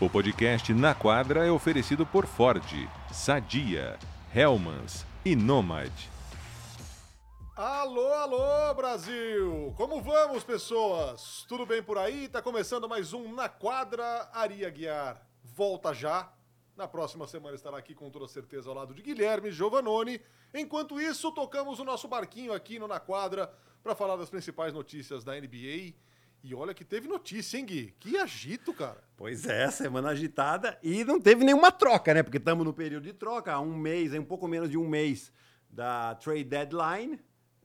O podcast Na Quadra é oferecido por Ford, Sadia, Hellmans e Nomad. Alô, alô, Brasil! Como vamos, pessoas? Tudo bem por aí? Tá começando mais um Na Quadra Aria Guiar. Volta já. Na próxima semana estará aqui com toda certeza ao lado de Guilherme Giovanoni. Enquanto isso, tocamos o nosso barquinho aqui no Na Quadra para falar das principais notícias da NBA. E olha que teve notícia, hein, Gui? Que agito, cara. Pois é, semana agitada e não teve nenhuma troca, né? Porque estamos no período de troca, há um mês, um pouco menos de um mês da trade deadline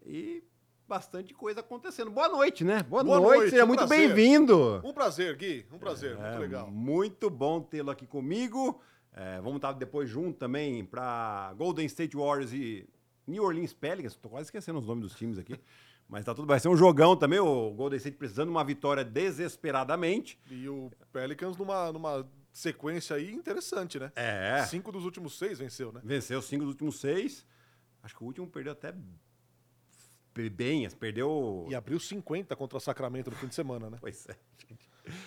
e bastante coisa acontecendo. Boa noite, né? Boa, Boa noite, noite, seja um muito bem-vindo. Um prazer, Gui. Um prazer, muito É, legal. Muito bom tê-lo aqui comigo. É, vamos estar depois junto também para Golden State Warriors e New Orleans Pelicans. Tô quase esquecendo os nomes dos times aqui. Mas tá tudo vai ser um jogão também. O Golden State precisando de uma vitória desesperadamente. E o Pelicans numa, numa sequência aí interessante, né? É. Cinco dos últimos seis venceu, né? Venceu cinco dos últimos seis. Acho que o último perdeu até bem. Perdeu. E abriu 50 contra o Sacramento no fim de semana, né? Pois é.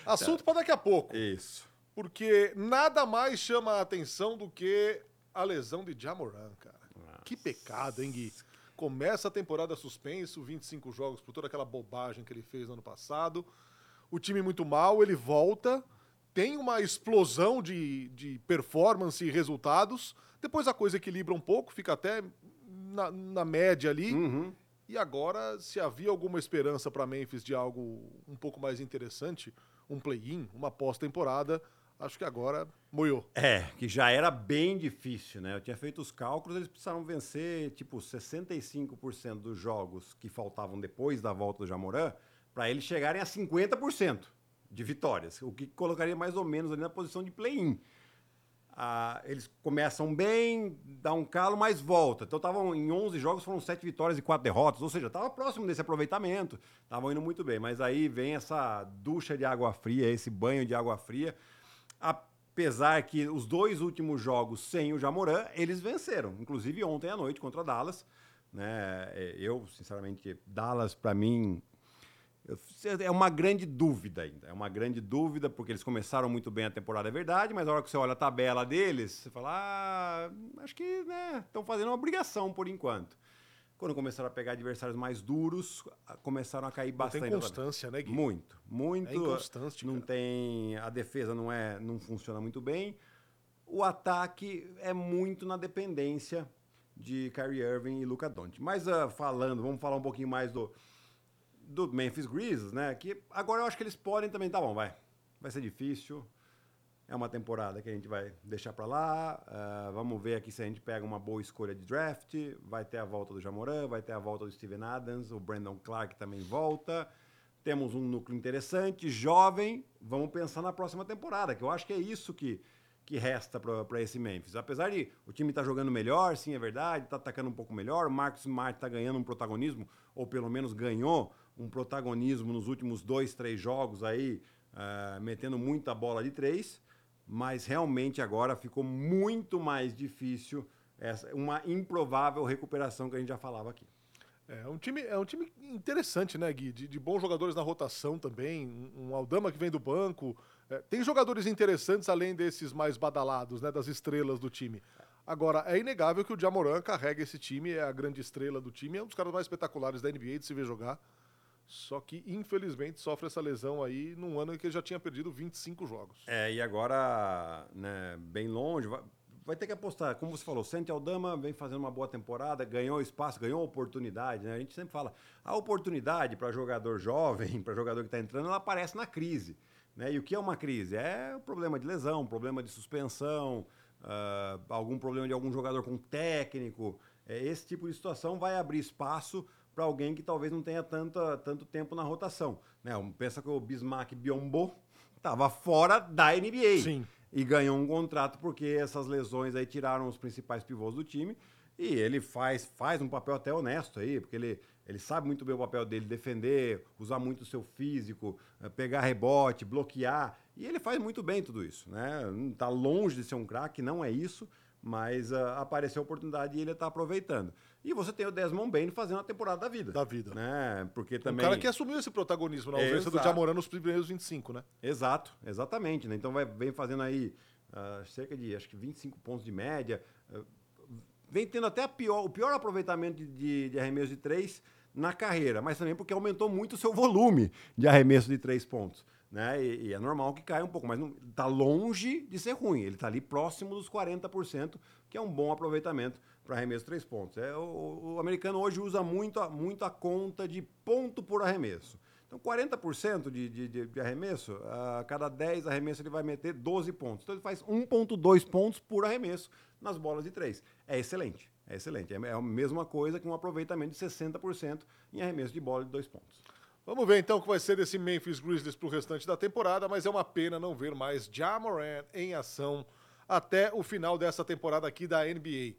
Assunto para daqui a pouco. Isso. Porque nada mais chama a atenção do que a lesão de Jamoran, cara. Que pecado, hein, Gui? Começa a temporada suspenso, 25 jogos por toda aquela bobagem que ele fez no ano passado. O time muito mal, ele volta, tem uma explosão de, de performance e resultados. Depois a coisa equilibra um pouco, fica até na, na média ali. Uhum. E agora, se havia alguma esperança para Memphis de algo um pouco mais interessante, um play-in, uma pós-temporada, acho que agora moiou. É, que já era bem difícil, né? Eu tinha feito os cálculos, eles precisavam vencer, tipo, 65% dos jogos que faltavam depois da volta do Jamoran, para eles chegarem a 50% de vitórias, o que colocaria mais ou menos ali na posição de play-in. Ah, eles começam bem, dá um calo, mas volta. Então estavam em 11 jogos, foram 7 vitórias e 4 derrotas, ou seja, estava próximo desse aproveitamento, estavam indo muito bem. Mas aí vem essa ducha de água fria, esse banho de água fria. Apesar que os dois últimos jogos sem o Jamoran, eles venceram, inclusive ontem à noite contra Dallas. Né? É, Eu, sinceramente, Dallas, para mim, é uma grande dúvida ainda. É uma grande dúvida, porque eles começaram muito bem a temporada, é verdade, mas na hora que você olha a tabela deles, você fala, ah, acho que estão fazendo uma obrigação por enquanto. Quando começaram a pegar adversários mais duros, começaram a cair Não bastante. tem na tabela. constância, né, Gui? Muito, muito. É inconstante, Não cara. tem. A defesa não é, não funciona muito bem. O ataque é muito na dependência de Kyrie Irving e Luca Doncic. Mas ah, falando, vamos falar um pouquinho mais do do Memphis Grizzlies, né? Que agora eu acho que eles podem também, tá bom, vai. Vai ser difícil. É uma temporada que a gente vai deixar pra lá. ah, vamos ver aqui se a gente pega uma boa escolha de draft. Vai ter a volta do Jamoran, vai ter a volta do Steven Adams, o Brandon Clark também volta. Temos um núcleo interessante, jovem. Vamos pensar na próxima temporada, que eu acho que é isso que, que resta para esse Memphis. Apesar de o time estar jogando melhor, sim, é verdade, está atacando um pouco melhor. O Marcos Smart está ganhando um protagonismo, ou pelo menos ganhou um protagonismo nos últimos dois, três jogos aí, ah, metendo muita bola de três. Mas realmente agora ficou muito mais difícil essa, uma improvável recuperação que a gente já falava aqui. É um time, é um time interessante, né, Gui? De, de bons jogadores na rotação também. Um, Aldama que vem do banco. É, tem jogadores interessantes além desses mais badalados, né? Das estrelas do time. Agora, é inegável que o Jamoran carrega esse time, é a grande estrela do time, é um dos caras mais espetaculares da NBA de se ver jogar. Só que, infelizmente, sofre essa lesão aí num ano em que ele já tinha perdido 25 jogos. É, e agora, né, bem longe, vai, vai ter que apostar. Como você falou, Santi Aldama vem fazendo uma boa temporada, ganhou espaço, ganhou oportunidade. Né? A gente sempre fala, a oportunidade para jogador jovem, para jogador que está entrando, ela aparece na crise. Né? E o que é uma crise? É o problema de lesão, problema de suspensão, ah, algum problema de algum jogador com técnico. É, esse tipo de situação vai abrir espaço para alguém que talvez não tenha tanta, tanto tempo na rotação. Né? Pensa que o Bismarck Biombo estava fora da NBA. Sim. E ganhou um contrato porque essas lesões aí tiraram os principais pivôs do time. E ele faz, faz um papel até honesto aí, porque ele, ele sabe muito bem o papel dele, defender, usar muito o seu físico, eh, pegar rebote, bloquear. E ele faz muito bem tudo isso, né? Tá longe de ser um craque, não é isso, mas uh, apareceu a oportunidade e ele está aproveitando. E você tem o Desmond Bain fazendo a temporada da vida. Da vida. Né? Porque também... O cara que assumiu esse protagonismo na ausência Exato. do Jamoran nos primeiros 25, né? Exato, exatamente. Né? Então vai, vem fazendo aí uh, cerca de, acho que 25 pontos de média. Uh, vem tendo até pior, o pior aproveitamento de, de, de arremesso de três na carreira, mas também porque aumentou muito o seu volume de arremesso de três pontos. Né? E, e, é normal que caia um pouco, mas está longe de ser ruim. Ele está ali próximo dos 40%, que é um bom aproveitamento para arremesso três pontos. É, o, o, americano hoje usa muito, muito a conta de ponto por arremesso. Então, 40% de, de, de arremesso, a cada 10 arremessos ele vai meter 12 pontos. Então, ele faz 1,2 pontos por arremesso nas bolas de três. É excelente. É excelente. É a mesma coisa que um aproveitamento de 60% em arremesso de bola de dois pontos. Vamos ver então o que vai ser desse Memphis Grizzlies para o restante da temporada, mas é uma pena não ver mais Jamoran em ação até o final dessa temporada aqui da NBA.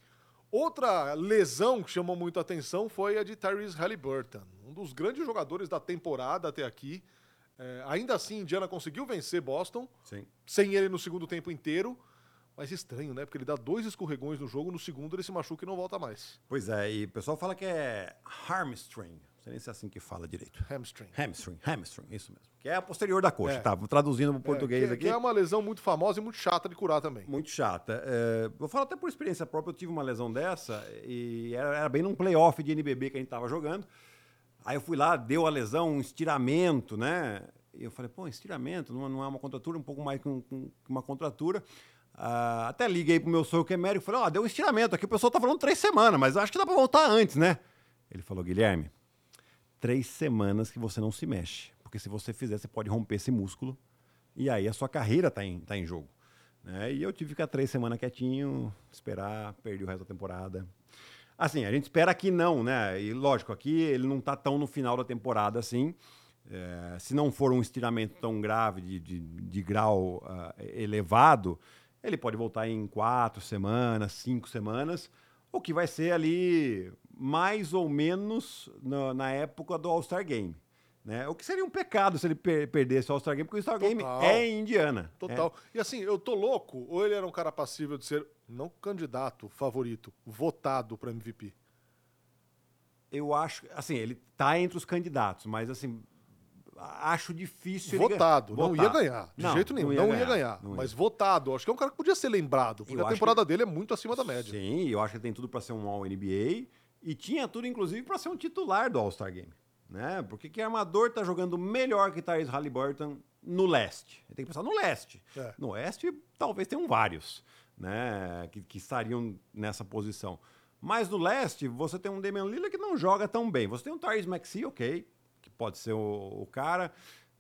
Outra lesão que chamou muito a atenção foi a de Tyrese Halliburton, um dos grandes jogadores da temporada até aqui. É, ainda assim, Indiana conseguiu vencer Boston, Sim. sem ele no segundo tempo inteiro. Mas estranho, né? Porque ele dá dois escorregões no jogo, no segundo ele se machuca e não volta mais. Pois é, e o pessoal fala que é hamstring. Sei nem se é assim que fala direito. Hamstring. Hamstring, hamstring, isso mesmo. Que é a posterior da coxa, é. tá? Traduzindo para o português é, que, aqui. Que é uma lesão muito famosa e muito chata de curar também. Muito chata. É, vou falar até por experiência própria, eu tive uma lesão dessa e era, era bem num playoff de NBB que a gente tava jogando. Aí eu fui lá, deu a lesão, um estiramento, né? E eu falei, pô, estiramento, não, não é uma contratura, um pouco mais que, um, que uma contratura. Uh, até liguei pro meu sogro que é médico e falei, ó, oh, deu um estiramento aqui, o pessoal tá falando três semanas, mas acho que dá pra voltar antes, né? Ele falou, Guilherme, três semanas que você não se mexe, porque se você fizer, você pode romper esse músculo e aí a sua carreira tá em, tá em jogo. Né? E eu tive que ficar três semanas quietinho, esperar, perdi o resto da temporada. Assim, a gente espera que não, né? E lógico, aqui ele não tá tão no final da temporada assim. É, se não for um estiramento tão grave, de, de, de grau uh, elevado, ele pode voltar em quatro semanas, cinco semanas, o que vai ser ali mais ou menos na, na época do All-Star Game. Né? O que seria um pecado se ele per perdesse o All-Star Game, porque o All-Star Game é em Indiana. Total. É. E assim, eu tô louco, ou ele era um cara passível de ser, não candidato, favorito, votado para MVP? Eu acho, assim, ele tá entre os candidatos, mas assim, acho difícil votado, não ia ganhar. De não, jeito nenhum, não ia, não ganhar, ia ganhar. Não mas ia. votado, acho que é um cara que podia ser lembrado, porque eu a temporada que... dele é muito acima da média. Sim, eu acho que tem tudo para ser um All-NBA e tinha tudo, inclusive, para ser um titular do All-Star Game. Né? Porque que armador tá jogando melhor que Tyrese Halliburton no leste? Tem que pensar no leste. É. No oeste, talvez tenham vários né? que, que estariam nessa posição. Mas no leste, você tem um Damian Lillard que não joga tão bem. Você tem um Tyrese Maxey, ok, pode ser o, o cara.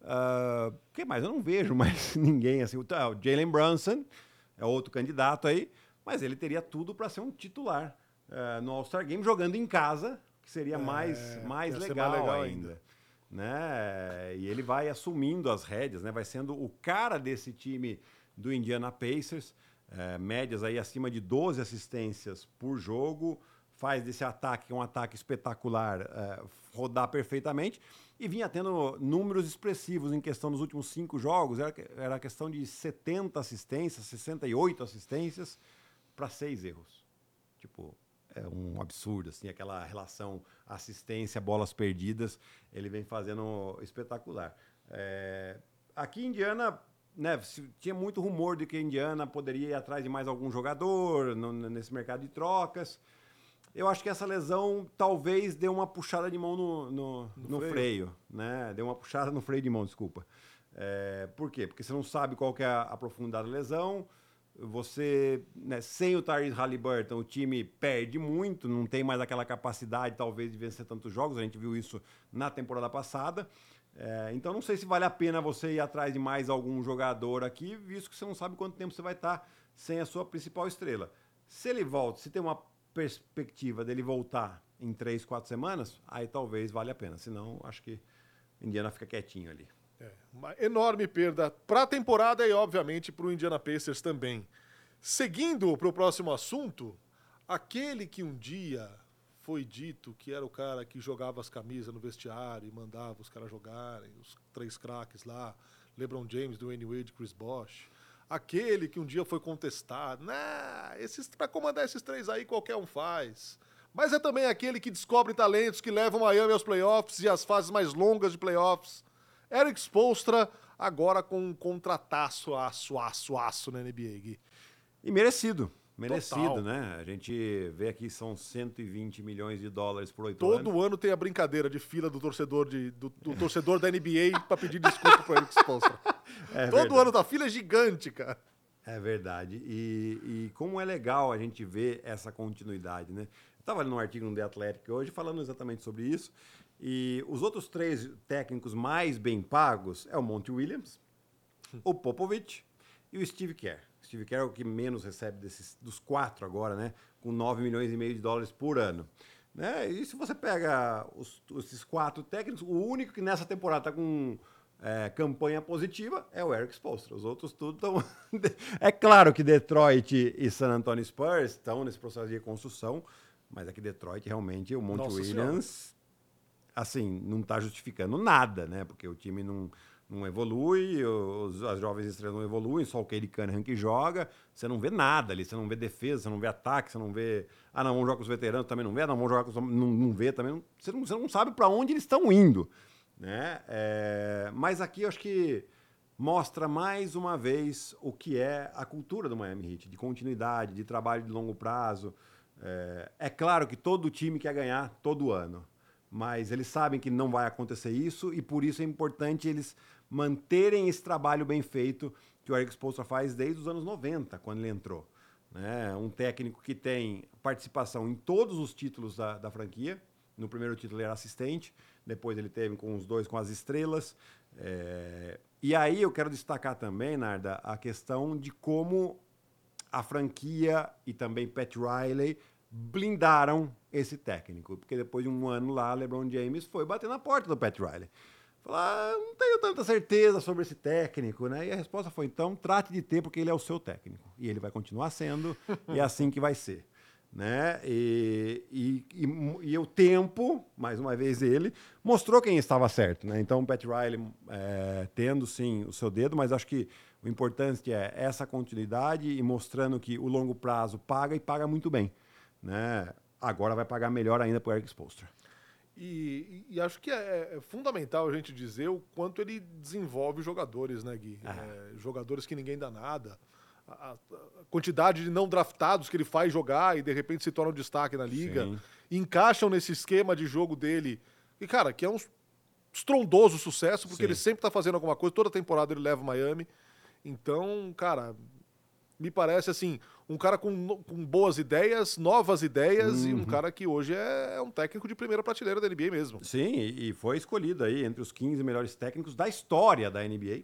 Uh, que mais? Eu não vejo mais ninguém assim. O, o Jalen Brunson é outro candidato aí, mas ele teria tudo para ser um titular uh, no All-Star Game jogando em casa, que seria é, mais, mais, legal, mais legal ainda. ainda. Né? E ele vai assumindo as rédeas, né? vai sendo o cara desse time do Indiana Pacers. Uh, médias aí acima de 12 assistências por jogo, faz desse ataque, que é um ataque espetacular, uh, rodar perfeitamente e vinha tendo números expressivos em questão dos últimos cinco jogos. Era, era questão de 70 assistências, 68 assistências para seis erros. Tipo, é um absurdo, assim, aquela relação assistência, bolas perdidas, ele vem fazendo espetacular. É, aqui em Indiana, né, tinha muito rumor de que a Indiana poderia ir atrás de mais algum jogador no, nesse mercado de trocas eu acho que essa lesão talvez deu uma puxada de mão no, no, no, no freio. freio. né? Deu uma puxada no freio de mão, desculpa. É, por quê? Porque você não sabe qual que é a, a profundidade da lesão. Você, né, sem o Tyrese Halliburton, o time perde muito, não tem mais aquela capacidade, talvez, de vencer tantos jogos. A gente viu isso na temporada passada. É, então, não sei se vale a pena você ir atrás de mais algum jogador aqui, visto que você não sabe quanto tempo você vai estar sem a sua principal estrela. Se ele volta, se tem uma perspectiva dele voltar em três, quatro semanas, aí talvez valha a pena. Senão, acho que Indiana fica quietinho ali. É, uma enorme perda para a temporada e, obviamente, para o Indiana Pacers também. Seguindo para o próximo assunto, aquele que um dia foi dito que era o cara que jogava as camisas no vestiário e mandava os caras jogarem, os três craques lá, LeBron James, Dwayne Wade, Chris Bosh. Aquele que um dia foi contestado. Nah, esses para comandar esses três aí qualquer um faz. Mas é também aquele que descobre talentos que levam Miami aos playoffs e às fases mais longas de playoffs. Eric Spolstra agora com um contrataço aço, aço, aço na NBA, Gui. E merecido. Merecido, Total. né? A gente vê aqui são 120 milhões de dólares por oito anos. Todo ano tem a brincadeira de fila do torcedor, de, do, do torcedor da NBA para pedir desculpa pro Eric Spolstra. É Todo verdade. ano tá fila é gigante, cara. É verdade. E, e, como é legal a gente ver essa continuidade, né? Eu estava lendo um artigo no The Athletic hoje falando exatamente sobre isso. E os outros três técnicos mais bem pagos é o Monty Williams, o Popovich e o Steve Kerr. Steve Kerr é o que menos recebe desses, dos quatro agora, né? Com 9 milhões e meio de dólares por ano. Né? E se você pega os, esses quatro técnicos, o único que nessa temporada está com é, campanha positiva é o Eric Spoelstra. Os outros tudo estão... é claro que Detroit e San Antonio Spurs estão nesse processo de reconstrução, mas aqui Detroit realmente, o Monte Nossa Williams, senhora. assim, não está justificando nada, né? Porque o time não não evolui, os, as jovens estrelas não evoluem, só o Cade Cunningham que joga, você não vê nada ali, você não vê defesa, você não vê ataque, você não vê, ah não, vamos jogar com os veteranos, também não vê, ah, não, vamos jogar com os, não, não vê também, não, você, não, você não sabe para onde eles estão indo, né? É, mas aqui eu acho que mostra mais uma vez o que é a cultura do Miami Heat, de continuidade, de trabalho de longo prazo, é, é claro que todo time quer ganhar todo ano, mas eles sabem que não vai acontecer isso e por isso é importante eles manterem esse trabalho bem feito que o Eric Spoelstra faz desde os anos 90, quando ele entrou. Né? Um técnico que tem participação em todos os títulos da, da franquia. No primeiro título ele era assistente, depois ele teve com os dois com as estrelas. É... E aí eu quero destacar também, Narda, a questão de como a franquia e também Pat Riley blindaram esse técnico. Porque depois de um ano lá, LeBron James foi bater na porta do Pat Riley. Falar, ah, não tenho tanta certeza sobre esse técnico, né? E a resposta foi, então, trate de ter, porque ele é o seu técnico. E ele vai continuar sendo, e é assim que vai ser. Né? E, e, e, e, o tempo, mais uma vez ele, mostrou quem estava certo. Né? Então, o Pat Riley é, tendo sim o seu dedo, mas acho que o importante é essa continuidade e mostrando que o longo prazo paga e paga muito bem. Né? Agora vai pagar melhor ainda para o Eric Spolstra. E, e, acho que é, é, fundamental a gente dizer o quanto ele desenvolve jogadores, né, Gui? Ah. É, jogadores que ninguém dá nada. A, a, quantidade de não draftados que ele faz jogar e de repente se tornam destaque na liga. Encaixam nesse esquema de jogo dele. E, cara, que é um estrondoso sucesso, porque Sim. ele sempre tá fazendo alguma coisa. Toda temporada ele leva Miami. Então, cara, me parece assim, um cara com, com boas ideias, novas ideias uhum. e um uhum. cara que hoje é, é, um técnico de primeira prateleira da NBA mesmo. Sim, e foi escolhido aí entre os 15 melhores técnicos da história da NBA.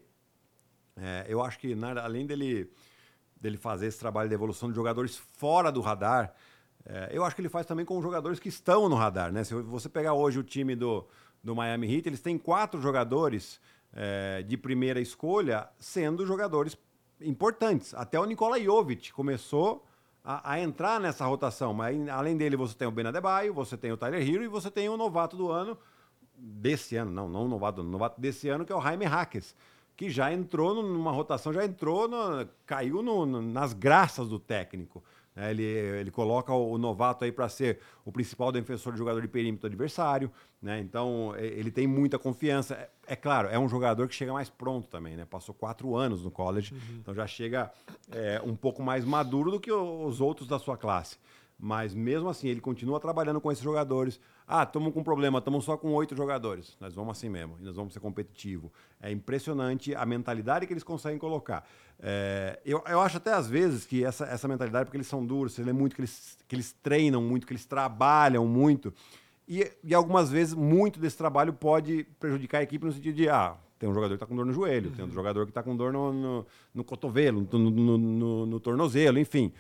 É, eu acho que, além dele, dele fazer esse trabalho de evolução de jogadores fora do radar, é, eu acho que ele faz também com jogadores que estão no radar. Né? Se você pegar hoje o time do, do Miami Heat, eles têm quatro jogadores é, de primeira escolha, sendo jogadores importantes. Até o Nikola Jovic começou a, a, entrar nessa rotação. Mas além dele, você tem o Ben Adebayo, você tem o Tyler Hero e você tem o novato do ano desse ano, não, não novato, novato desse ano, que é o Jaime Hackes, que já entrou numa rotação, já entrou, no, caiu no, no, nas graças do técnico. Né? Ele, ele coloca o, o novato aí para ser o principal defensor de jogador de perímetro adversário. Né? Então, ele tem muita confiança. É, claro, é um jogador que chega mais pronto também. Né? Passou quatro anos no college, uhum. então já chega é, um pouco mais maduro do que os outros da sua classe. Mas mesmo assim, ele continua trabalhando com esses jogadores. Ah, estamos com um problema, estamos só com oito jogadores. Nós vamos assim mesmo, e nós vamos ser competitivo. É impressionante a mentalidade que eles conseguem colocar. É, eu, eu acho até às vezes que essa, essa mentalidade, porque eles são duros, você lê muito que eles, que eles treinam muito, que eles trabalham muito. E, e algumas vezes muito desse trabalho pode prejudicar a equipe no sentido de, ah, tem um jogador que está com dor no joelho, uhum. tem um jogador que está com dor no, no, no cotovelo, no, no, no, no tornozelo, enfim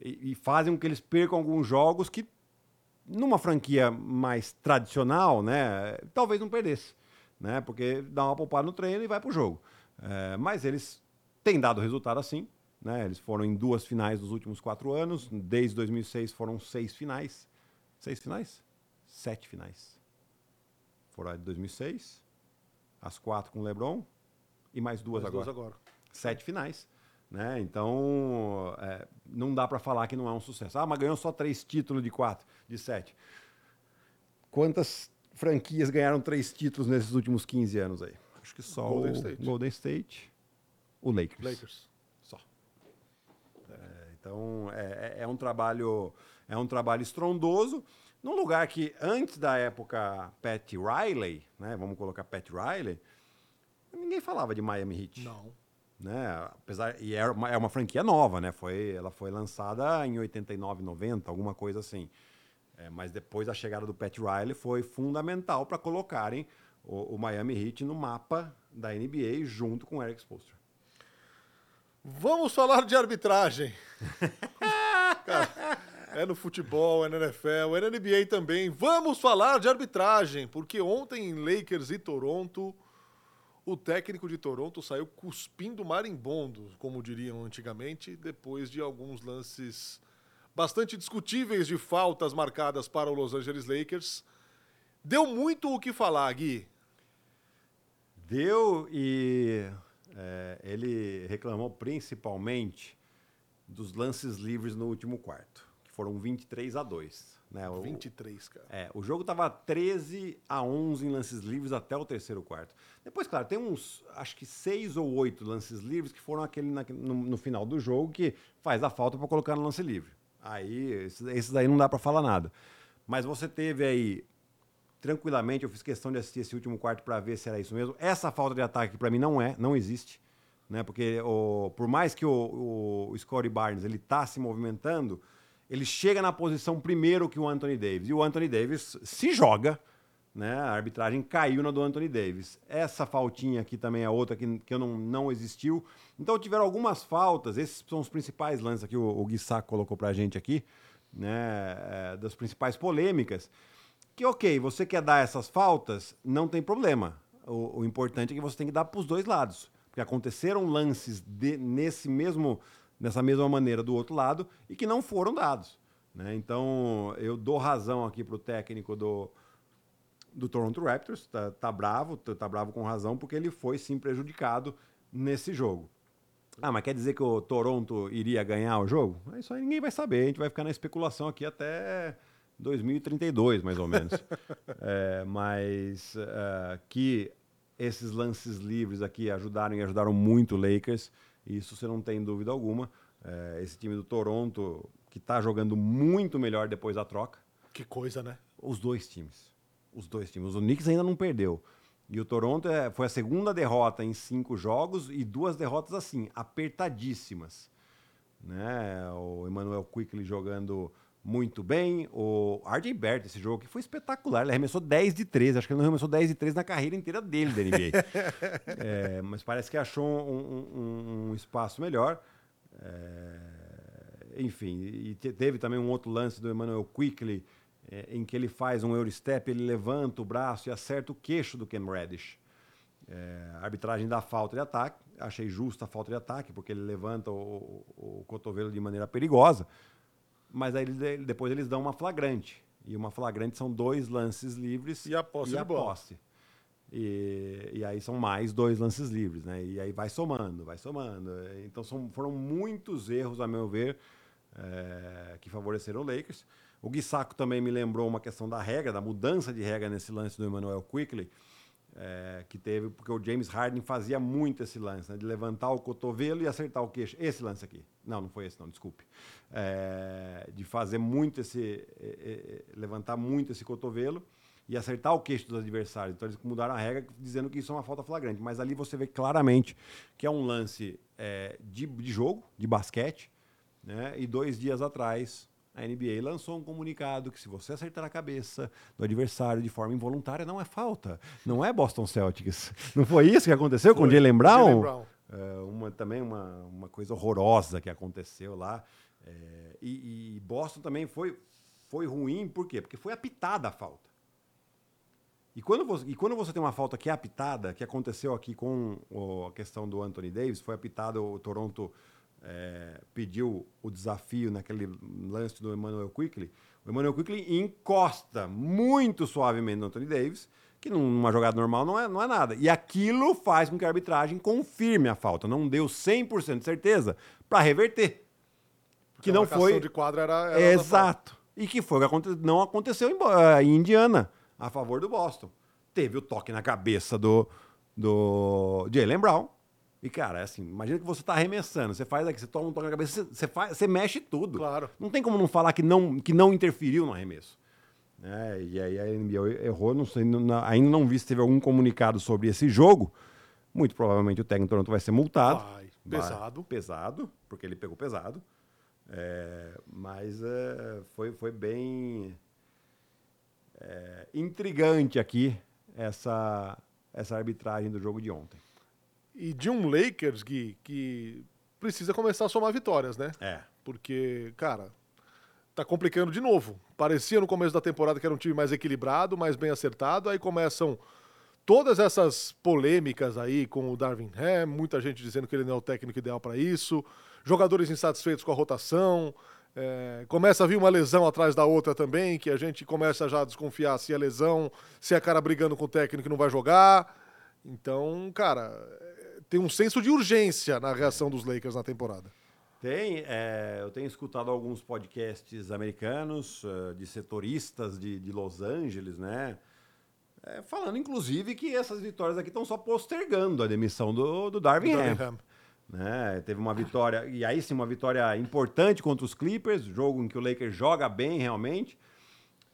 e, e fazem com que eles percam alguns jogos que, numa franquia mais tradicional, né, talvez não perdesse. Né, porque dá uma poupada no treino e vai para o jogo. É, mas eles têm dado resultado assim. Né? Eles foram em duas finais dos últimos quatro anos. Desde 2006 foram seis finais. Seis finais? Sete finais. Foram a de 2006, as quatro com o LeBron e mais duas mais agora. Duas agora. Sete finais. Né? Então, é, não dá para falar que não é um sucesso. Ah, mas ganhou só três títulos de quatro, de sete. Quantas franquias ganharam três títulos nesses últimos 15 anos aí? Acho que só Golden o State. Golden State, o Lakers. Lakers. Só. É, então, é, é, é um trabalho é um trabalho estrondoso num lugar que antes da época Pat Riley, né, vamos colocar Pat Riley, ninguém falava de Miami Heat. Não. Né? Apesar e é uma, é uma franquia nova, né? Foi, ela foi lançada em 89, 90, alguma coisa assim. É, mas depois da chegada do Pat Riley foi fundamental para colocarem o, o, Miami Heat no mapa da NBA junto com o Eric Spoelstra. Vamos falar de arbitragem. É no futebol, é na NFL, é na NBA também. Vamos falar de arbitragem, porque ontem em Lakers e Toronto, o técnico de Toronto saiu cuspindo marimbondo, como diriam antigamente, depois de alguns lances bastante discutíveis de faltas marcadas para o Los Angeles Lakers. Deu muito o que falar, Gui. Deu e é, ele reclamou principalmente dos lances livres no último quarto foram 23 a 2. Né? O, 23, cara. É, o jogo tava 13 a 11 em lances livres até o terceiro quarto. Depois, claro, tem uns, acho que seis ou oito lances livres que foram aquele na, no, no, final do jogo que faz a falta para colocar no lance livre. Aí, esses, esses aí não dá para falar nada. Mas você teve aí tranquilamente, eu fiz questão de assistir esse último quarto para ver se era isso mesmo. Essa falta de ataque para mim não é, não existe, né? Porque o, por mais que o, o Scottie Barnes ele tá se movimentando, ele chega na posição primeiro que o Anthony Davis. E o Anthony Davis se joga, né? A arbitragem caiu na do Anthony Davis. Essa faltinha aqui também é outra que, que não, não existiu. Então tiveram algumas faltas, esses são os principais lances aqui, o, o Gui Saco colocou pra gente aqui, né? É, das principais polêmicas. Que ok, você quer dar essas faltas, não tem problema. O, o importante é que você tem que dar para os dois lados. Porque aconteceram lances de, nesse mesmo dessa mesma maneira do outro lado e que não foram dados. Né? Então, eu dou razão aqui para o técnico do, do Toronto Raptors, tá, tá bravo, tá, tá, bravo com razão, porque ele foi sim prejudicado nesse jogo. Ah, mas quer dizer que o Toronto iria ganhar o jogo? Isso aí ninguém vai saber, a gente vai ficar na especulação aqui até 2032, mais ou menos. é, mas uh, que esses lances livres aqui ajudaram e ajudaram muito o Lakers. Isso você não tem dúvida alguma. É, esse time do Toronto, que está jogando muito melhor depois da troca. Que coisa, né? Os dois times. Os dois times. O Knicks ainda não perdeu. E o Toronto é, foi a segunda derrota em cinco jogos e duas derrotas assim, apertadíssimas. Né? O Emmanuel Quickly jogando muito bem. O RJ Bert, esse jogo que foi espetacular. Ele arremessou 10 de 13. Acho que ele não arremessou 10 de 13 na carreira inteira dele da NBA. é, mas parece que achou um, um, um espaço melhor. É, enfim, e teve também um outro lance do Emmanuel Quickly, é, em que ele faz um Eurostep, ele levanta o braço e acerta o queixo do Cam Reddish. É, arbitragem da falta de ataque. Achei justa a falta de ataque, porque ele levanta o, o, o cotovelo de maneira perigosa mas aí depois eles dão uma flagrante. E uma flagrante são dois lances livres e a posse. E, a posse. E, e, aí são mais dois lances livres, né? E aí vai somando, vai somando. Então são, foram muitos erros, a meu ver, é, que favoreceram o Lakers. O Guissaco também me lembrou uma questão da regra, da mudança de regra nesse lance do Emmanuel Quickly é, que teve, porque o James Harden fazia muito esse lance, né, de levantar o cotovelo e acertar o queixo. Esse lance aqui. Não, não foi esse, não, desculpe. É, de fazer muito esse. É, levantar muito esse cotovelo e acertar o queixo dos adversários. Então eles mudaram a regra dizendo que isso é uma falta flagrante. Mas ali você vê claramente que é um lance de, de jogo, de basquete, né? E dois dias atrás a NBA lançou um comunicado que se você acertar a cabeça do adversário de forma involuntária, não é falta. Não é Boston Celtics. Não foi isso que aconteceu foi. com o Jalen Brown? Brown. É, uma, também uma, uma coisa horrorosa que aconteceu lá. É, e, e, Boston também foi, foi ruim, por quê? Porque foi apitada a falta. E quando, você, e quando você tem uma falta que é apitada, que aconteceu aqui com o, a questão do Anthony Davis, foi apitado o Toronto é, pediu o desafio naquele lance do Emmanuel Quickly, o Emmanuel Quickly encosta muito suavemente no Anthony Davis, que numa jogada normal não é, não é nada. E aquilo faz com que a arbitragem confirme a falta. Não deu 100% de certeza para reverter. que não foi. de quadra era. era Exato. E que foi o que não aconteceu em, eh, em Indiana, a favor do Boston. Teve o toque na cabeça do, do Jalen Brown. E, cara, é assim, imagina que você tá arremessando, você faz aqui, você toma um toque na cabeça, você, você, faz, você mexe tudo. Claro. Não tem como não falar que não, que não interferiu no arremesso. É, e aí a NBA errou, não sei, não, ainda não vi se teve algum comunicado sobre esse jogo. Muito provavelmente o técnico Toronto vai ser multado. Vai. Pesado. Vai, pesado, porque ele pegou pesado. É, mas é, foi, foi bem é, intrigante aqui essa, essa arbitragem do jogo de ontem. E de um Lakers, Gui, que precisa começar a somar vitórias, né? É. Porque, cara, tá complicando de novo. Parecia no começo da temporada que era um time mais equilibrado, mais bem acertado, aí começam todas essas polêmicas aí com o Darvin Ham, muita gente dizendo que ele não é o técnico ideal para isso, jogadores insatisfeitos com a rotação, é, começa a vir uma lesão atrás da outra também, que a gente começa já a desconfiar se é lesão, se é cara brigando com o técnico que não vai jogar. Então, cara, tem um senso de urgência na reação dos Lakers na temporada. Tem, é, eu tenho escutado alguns podcasts americanos uh, de setoristas de, de, Los Angeles, né? É, falando, inclusive, que essas vitórias aqui estão só postergando a demissão do, do Darvin Ham. Né? Teve uma vitória, e aí sim, uma vitória importante contra os Clippers, jogo em que o Lakers joga bem realmente.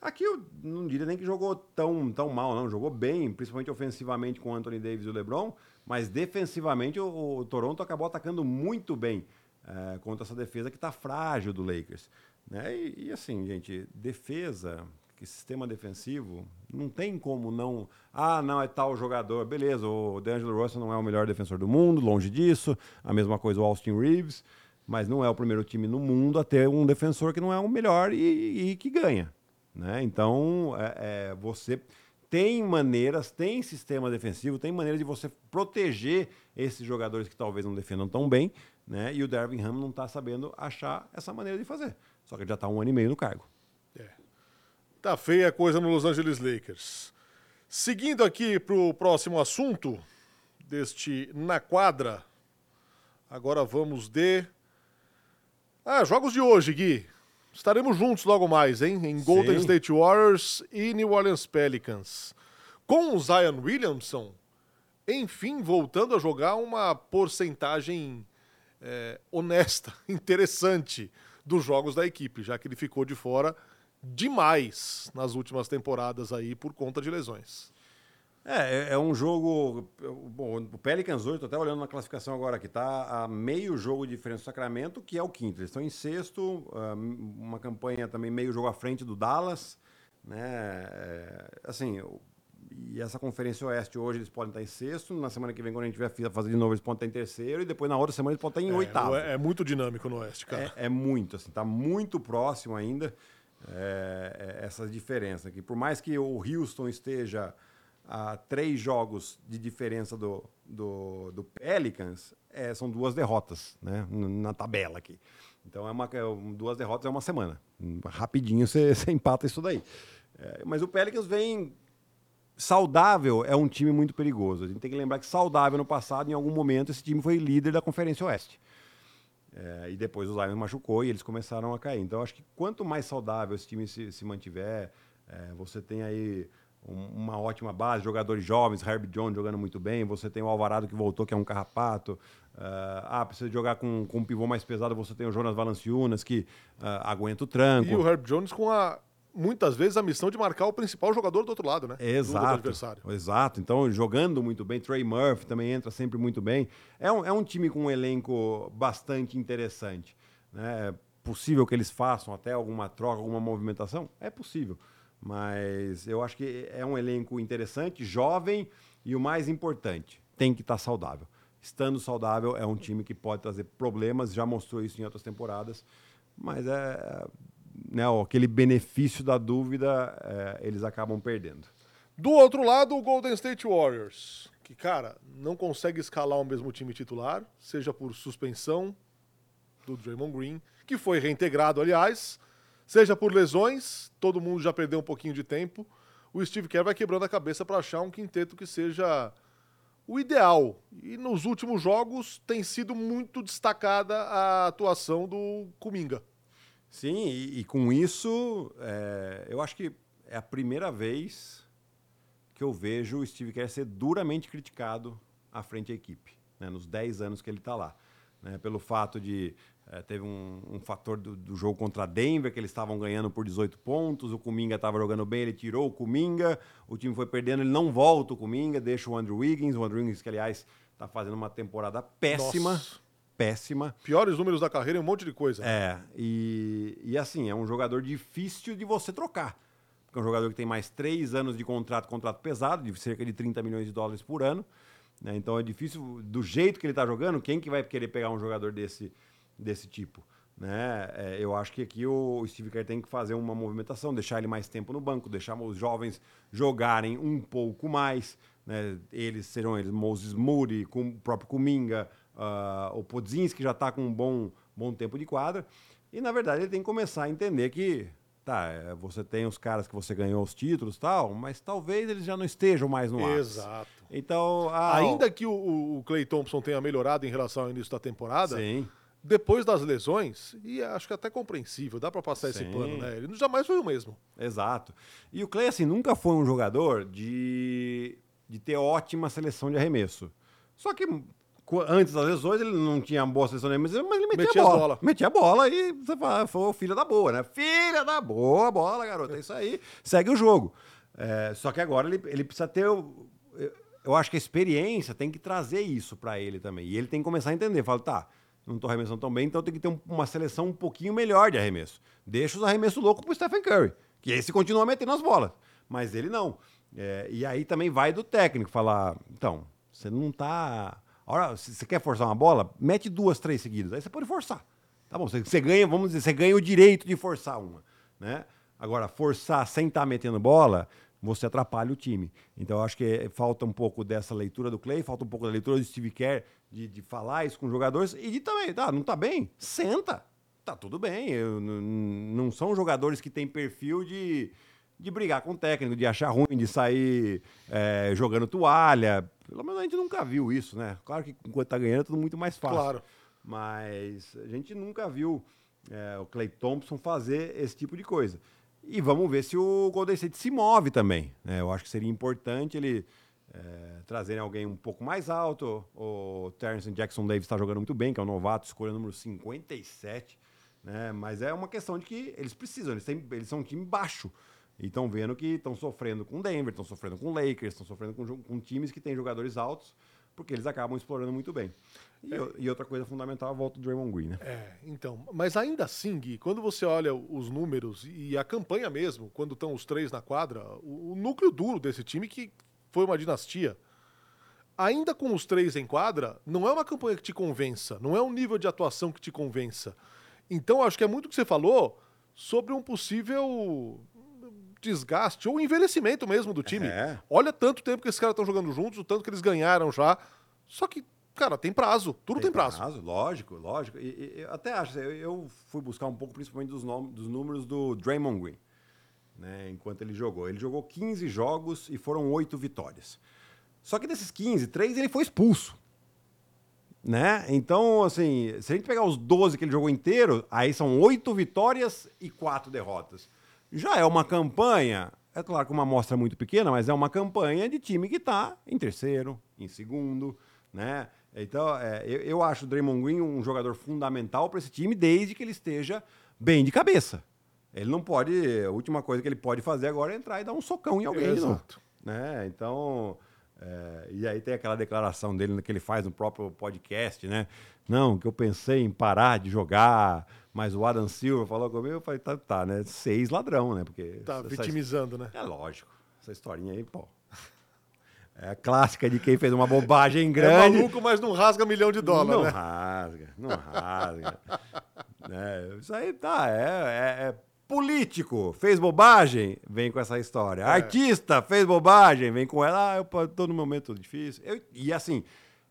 Aqui eu não diria nem que jogou tão, tão mal, não. Jogou bem, principalmente ofensivamente com o Anthony Davis e o LeBron, mas defensivamente o, o Toronto acabou atacando muito bem é, contra essa defesa que está frágil do Lakers. Né? E, e, assim, gente, defesa, que sistema defensivo, não tem como não. Ah, não, é tal jogador. Beleza, o D'Angelo Russell não é o melhor defensor do mundo, longe disso. A mesma coisa o Austin Reeves, mas não é o primeiro time no mundo a ter um defensor que não é o melhor e, e que ganha. Né? Então, é, é, você tem maneiras, tem sistema defensivo, tem maneiras de você proteger esses jogadores que talvez não defendam tão bem né? E o Dervin Ham não está sabendo achar essa maneira de fazer. Só que ele já está um ano e meio no cargo. É. Tá feia a coisa no Los Angeles Lakers. Seguindo aqui para o próximo assunto deste Na Quadra. Agora vamos de. Ah, jogos de hoje, Gui. Estaremos juntos logo mais, hein? Em Golden Sim. State Warriors e New Orleans Pelicans. Com o Zion Williamson, enfim, voltando a jogar uma porcentagem é, honesta, interessante dos jogos da equipe, já que ele ficou de fora demais nas últimas temporadas aí por conta de lesões. É, é, é um jogo. Bom, o Pelicans hoje, estou até olhando na classificação agora aqui, tá a meio jogo de diferença do Sacramento, que é o quinto. Eles estão em sexto, uma campanha também meio jogo à frente do Dallas. Né? É, assim, e essa Conferência Oeste hoje eles podem estar em sexto, na semana que vem, quando a gente tiver fazer de novo, eles podem estar em terceiro, e depois na outra semana eles podem estar em é, oitavo. É, é, muito dinâmico no Oeste, cara. É, é muito, assim, tá muito próximo ainda é, é, essa diferença aqui. Por mais que o Houston esteja a três jogos de diferença do, do, do Pelicans, é, são duas derrotas né, na tabela aqui. Então, é uma, duas derrotas é uma semana. Rapidinho você, você empata isso daí. mas o Pelicans vem saudável é um time muito perigoso. A gente tem que lembrar que saudável no passado, em algum momento, esse time foi líder da Conferência Oeste. É, e depois o Zion machucou e eles começaram a cair. Então, acho que quanto mais saudável esse time se, se mantiver, é, você tem aí uma ótima base, jogadores jovens, Herb Jones jogando muito bem, você tem o Alvarado que voltou, que é um carrapato. Uh, ah, precisa jogar com, com um pivô mais pesado, você tem o Jonas Valanciunas, que uh, aguenta o tranco. E o Herb Jones com a muitas vezes a missão de marcar o principal jogador do outro lado, né? Exato. Exato. Então, jogando muito bem. Trey Murphy também entra sempre muito bem. É um, é um time com um elenco bastante interessante. Né? É possível que eles façam até alguma troca, alguma movimentação? É possível. Mas eu acho que é um elenco interessante, jovem e o mais importante, tem que estar saudável. Estando saudável, é um time que pode trazer problemas, já mostrou isso em outras temporadas, mas é né, aquele benefício da dúvida, é, eles acabam perdendo. Do outro lado, o Golden State Warriors, que, cara, não consegue escalar o mesmo time titular, seja por suspensão do Draymond Green, que foi reintegrado, aliás, seja por lesões, todo mundo já perdeu um pouquinho de tempo. o Steve Kerr vai quebrando a cabeça para achar um quinteto que seja o ideal. E nos últimos jogos tem sido muito destacada a atuação do Kuminga. Sim, e, e com isso, é, eu acho que é a primeira vez que eu vejo o Steve Kerr ser duramente criticado à frente da equipe, né, nos 10 anos que ele está lá. Né, pelo fato de. É, teve um, um fator do, do, jogo contra Denver, que eles estavam ganhando por 18 pontos, o Kuminga estava jogando bem, ele tirou o Kuminga, o time foi perdendo, ele não volta o Kuminga, deixa o Andrew Wiggins, o Andrew Wiggins, que aliás está fazendo uma temporada péssima. Nossa péssima. Piores números da carreira e um monte de coisa. É, e, e assim, é um jogador difícil de você trocar. Porque é um jogador que tem mais três anos de contrato, contrato pesado, de cerca de 30 milhões de dólares por ano. Né? Então é difícil, do jeito que ele está jogando, quem que vai querer pegar um jogador desse, desse tipo? Né? É, eu acho que aqui o Steve Kerr tem que fazer uma movimentação, deixar ele mais tempo no banco, deixar os jovens jogarem um pouco mais. Né? Eles serão eles, Moses Moody, com o próprio Kuminga, uh, o Podzinski já está com um bom, bom tempo de quadra. E, na verdade, ele tem que começar a entender que, tá, é, você tem os caras que você ganhou os títulos tal, mas talvez eles já não estejam mais no ar. Exato. Então, ah, Ainda que o, o Clay Thompson tenha melhorado em relação ao início da temporada, Sim. Depois das lesões, e acho que até compreensível, dá para passar Sim. esse pano, né? Ele jamais foi o mesmo. Exato. E o Clay, assim, nunca foi um jogador de, de ter ótima seleção de arremesso. Só que antes das lesões, ele não tinha boa seleção de mas ele metia, metia a bola. bola. Metia a bola e você fala, foi o filho da boa, né? Filha da boa bola, garoto. É isso aí. Segue o jogo. É, só que agora ele, ele precisa ter. Eu, eu acho que a experiência tem que trazer isso para ele também. E ele tem que começar a entender. Fala, tá, não tô arremessando tão bem, então tem que ter um, uma seleção um pouquinho melhor de arremesso. Deixa os arremessos loucos pro Stephen Curry, que esse continua metendo as bolas. Mas ele não. É, e aí também vai do técnico falar, então, você não tá Hora, se você quer forçar uma bola, mete duas, três seguidas. Aí você pode forçar. Tá bom, você, você ganha, vamos dizer, você ganha o direito de forçar uma. Né? Agora, forçar sem estar tá metendo bola, você atrapalha o time. Então, eu acho que falta um pouco dessa leitura do Clay, falta um pouco da leitura do Steve Kerr, de, de falar isso com os jogadores e de também, tá, não tá bem? Senta. Tá tudo bem. Eu, não são jogadores que têm perfil de, de brigar com o técnico, de achar ruim, de sair é, jogando toalha. Pelo menos a gente nunca viu isso, né? Claro que enquanto tá ganhando é tudo muito mais fácil. Claro. Mas a gente nunca viu é, o Clay Thompson fazer esse tipo de coisa. E vamos ver se o Golden State se move também. Né? Eu acho que seria importante ele é, trazerem alguém um pouco mais alto. O Terrence Jackson Davis está jogando muito bem, que é o novato, escolha número 57. Né? Mas é uma questão de que eles precisam, eles, têm, eles são um time baixo. E estão vendo que estão sofrendo com Denver, estão sofrendo com Lakers, estão sofrendo com, com, times que têm jogadores altos, porque eles acabam explorando muito bem. E, é. e, outra coisa fundamental, a volta do Draymond Green, né? É, então. Mas ainda assim, Gui, quando você olha os números e a campanha mesmo, quando estão os três na quadra, o, o núcleo duro desse time, que foi uma dinastia, ainda com os três em quadra, não é uma campanha que te convença, não é um nível de atuação que te convença. Então, acho que é muito o que você falou sobre um possível desgaste ou envelhecimento mesmo do time. É. Olha tanto tempo que esses caras estão jogando juntos, o tanto que eles ganharam já. Só que, cara, tem prazo. Tudo tem, tem prazo. prazo. Lógico, lógico. E, e, até acho, eu, eu, fui buscar um pouco, principalmente dos, nomes, dos números do Draymond Green, né, enquanto ele jogou. Ele jogou 15 jogos e foram 8 vitórias. Só que desses 15, 3 ele foi expulso. Né? Então, assim, se a gente pegar os 12 que ele jogou inteiro, aí são 8 vitórias e 4 derrotas. Já é uma campanha, é claro que uma amostra muito pequena, mas é uma campanha de time que está em terceiro, em segundo, né? Então, é, eu, eu, acho o Draymond Green um jogador fundamental para esse time, desde que ele esteja bem de cabeça. Ele não pode. A última coisa que ele pode fazer agora é entrar e dar um socão em alguém, Exato. não. Né? Então. É, e aí tem aquela declaração dele que ele faz no próprio podcast, né? Não, que eu pensei em parar de jogar, mas o Adam Silva falou comigo, eu falei, tá, tá né? Seis ladrão, né? Porque tá essa, vitimizando, né? É lógico. Essa historinha aí, pô. É a clássica de quem fez uma bobagem é grande. É maluco, mas não rasga milhão de dólares, não né? Rasga, não rasga, é, Isso aí tá, é, é, é, político, fez bobagem, vem com essa história. É. Artista, fez bobagem, vem com ela, ah, eu tô num momento difícil. Eu, e assim,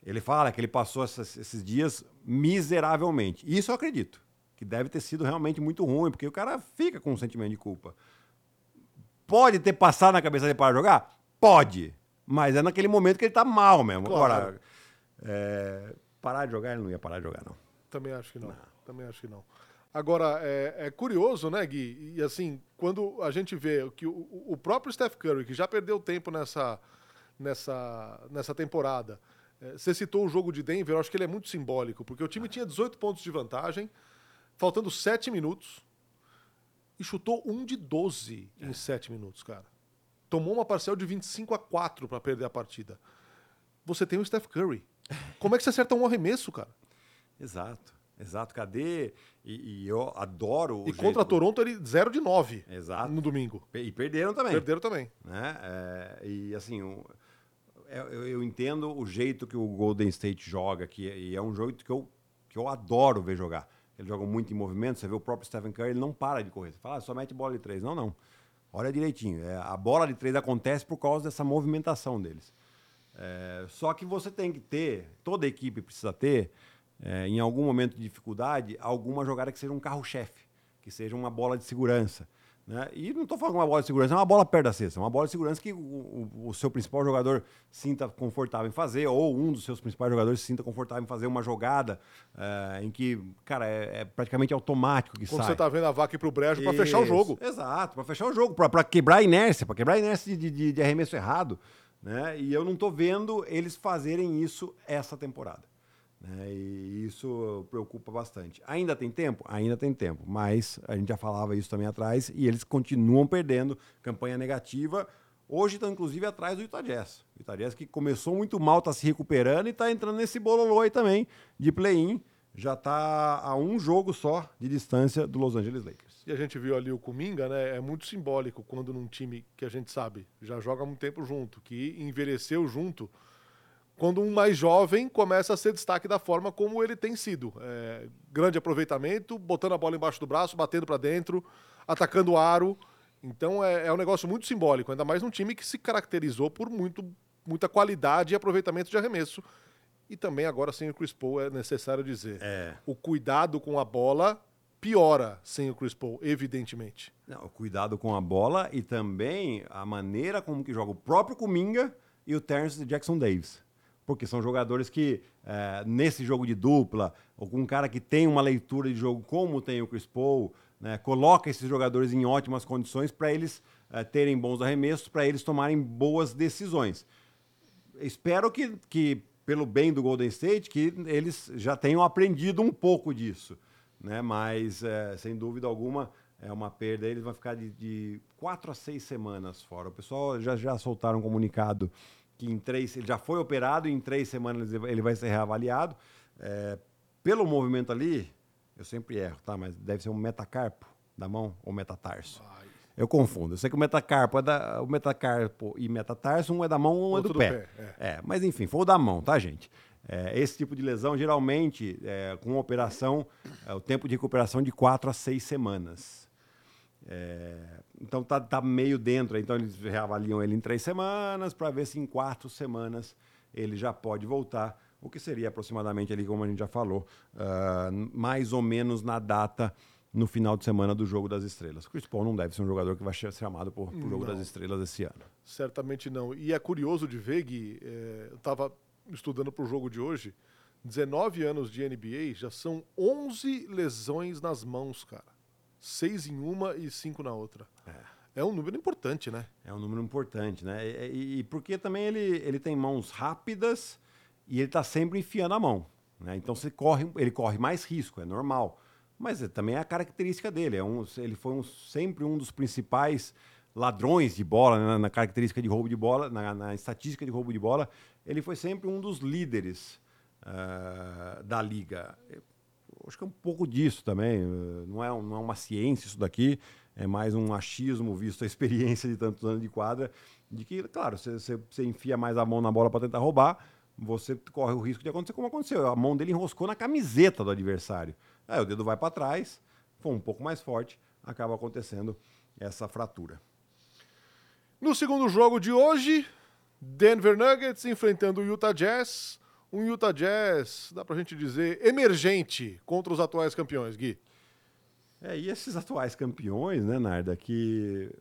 ele fala que ele passou essas, esses dias miseravelmente. Isso eu acredito que deve ter sido realmente muito ruim, porque o cara fica com um sentimento de culpa. Pode ter passado na cabeça dele para jogar? Pode. Mas é naquele momento que ele tá mal mesmo. Claro. Agora, é, parar de jogar, ele não ia parar de jogar, não. Também acho que não. Também acho que não. Agora, é, é curioso, né, Gui? E assim, quando a gente vê que o, o próprio Steph Curry, que já perdeu tempo nessa, nessa, nessa temporada, você citou o jogo de Denver, eu acho que ele é muito simbólico, porque o time tinha 18 pontos de vantagem, faltando 7 minutos, e chutou um de 12 em 7 minutos, cara. Tomou uma parcial de 25 a 4 para perder a partida. Você tem o Steph Curry. Como é que você acerta um arremesso, cara? Exato. Exato, cadê? E, e eu adoro o E contra Toronto ele 0 de 9 Exato. no domingo. E perderam também. Perderam também. né? É, e assim, o- é- eu, eu entendo o jeito que o Golden State joga, que é- e é um jogo que eu, que eu adoro ver jogar. Eles jogam muito em movimento, você vê o próprio Stephen Curry, ele não para de correr. Você fala, ah, só mete bola de três. Não, não. Olha direitinho. É, a bola de três acontece por causa dessa movimentação deles. É, só que você tem que ter, toda equipe precisa ter, é, em algum momento de dificuldade, alguma jogada que seja um carro-chefe, que seja uma bola de segurança. Né? E não estou falando uma bola de segurança, é uma bola perto da cesta, é uma bola de segurança que o, o- o seu principal jogador sinta confortável em fazer, ou um dos seus principais jogadores se sinta confortável em fazer uma jogada é, em que, cara, é, é praticamente automático que Quando sai. você tá vendo a vaca ir pro brejo pra fechar o jogo. Exato, para fechar o jogo, para quebrar a inércia, para quebrar a inércia de, de- de arremesso errado. Né? E eu não tô vendo eles fazerem isso essa temporada. Né? E isso preocupa bastante. Ainda tem tempo? Ainda tem tempo. Mas a gente já falava isso também atrás e eles continuam perdendo. Campanha negativa. Hoje estão, inclusive, atrás do Utah Jazz. O Utah Jazz que começou muito mal, está se recuperando e está entrando nesse bololô aí também de play-in. Já está a um jogo só de distância do Los Angeles Lakers. E a gente viu ali o Kuminga, né? É muito simbólico quando num time que a gente sabe já joga há muito tempo junto, que envelheceu junto, quando um mais jovem começa a ser destaque da forma como ele tem sido. É, grande aproveitamento, botando a bola embaixo do braço, batendo pra dentro, atacando o aro. Então é, é um negócio muito simbólico, ainda mais num time que se caracterizou por muito, muita qualidade e aproveitamento de arremesso. E também agora sem o Chris Paul é necessário dizer. É. O cuidado com a bola piora sem o Chris Paul, evidentemente. Não, cuidado com a bola e também a maneira como que joga o próprio Kuminga e o Terence Jackson Davis. Porque são jogadores que, eh, nesse jogo de dupla, ou com um cara que tem uma leitura de jogo como tem o Chris Paul, né, coloca esses jogadores em ótimas condições para eles eh, terem bons arremessos, para eles tomarem boas decisões. Espero que, que, pelo bem do Golden State, que eles já tenham aprendido um pouco disso. Né? Mas, eh, sem dúvida alguma, é uma perda. Eles vão ficar de, de quatro a seis semanas fora. O pessoal já, já soltaram um comunicado que em três, ele já foi operado e em três semanas ele vai ser reavaliado. Eh, pelo movimento ali, eu sempre erro, tá? Mas deve ser um metacarpo da mão ou metatarso. Eu confundo. Eu sei que o metacarpo é da, o metacarpo e metatarso, um é da mão, um é Outro do do pé. pé, É, mas enfim, foi o da mão, tá, gente? É, esse tipo de lesão, geralmente, é, com operação, é, o tempo de recuperação de quatro a seis semanas. É, então tá, tá meio dentro, então eles reavaliam ele em três semanas para ver se em quatro semanas ele já pode voltar, o que seria aproximadamente ali, como a gente já falou, ah, mais ou menos na data no final de semana do Jogo das Estrelas. Chris Paul não deve ser um jogador que vai ser chamado por, por Jogo Não. das Estrelas esse ano. Certamente não. E é curioso de ver, Gui, é, eu estava estudando para o jogo de hoje, 19 anos de NBA, já são 11 lesões nas mãos, cara. Seis em uma e cinco na outra. É, um número importante, né? É um número importante, né? E, e- porque também ele, ele tem mãos rápidas e ele está sempre enfiando a mão. Né? Então você corre, ele corre mais risco, é normal. Mas é- também é a característica dele. É um, ele foi um- sempre um dos principais ladrões de bola, né? na característica de roubo de bola, na, na estatística de roubo de bola. Ele foi sempre um dos líderes ah, da liga. Acho que é um pouco disso também. eh, Não é, não é uma ciência isso daqui, é mais um achismo, visto a experiência de tantos anos de quadra, de que, claro, você, você, você enfia mais a mão na bola para tentar roubar, você corre o risco de acontecer como aconteceu. A mão dele enroscou na camiseta do adversário. Aí o dedo vai para trás, foi um pouco mais forte, acaba acontecendo essa fratura. No segundo jogo de hoje, Denver Nuggets enfrentando o Utah Jazz. Um Utah Jazz, dá pra gente dizer, emergente contra os atuais campeões, Gui. É, e esses atuais campeões, né, Narda, que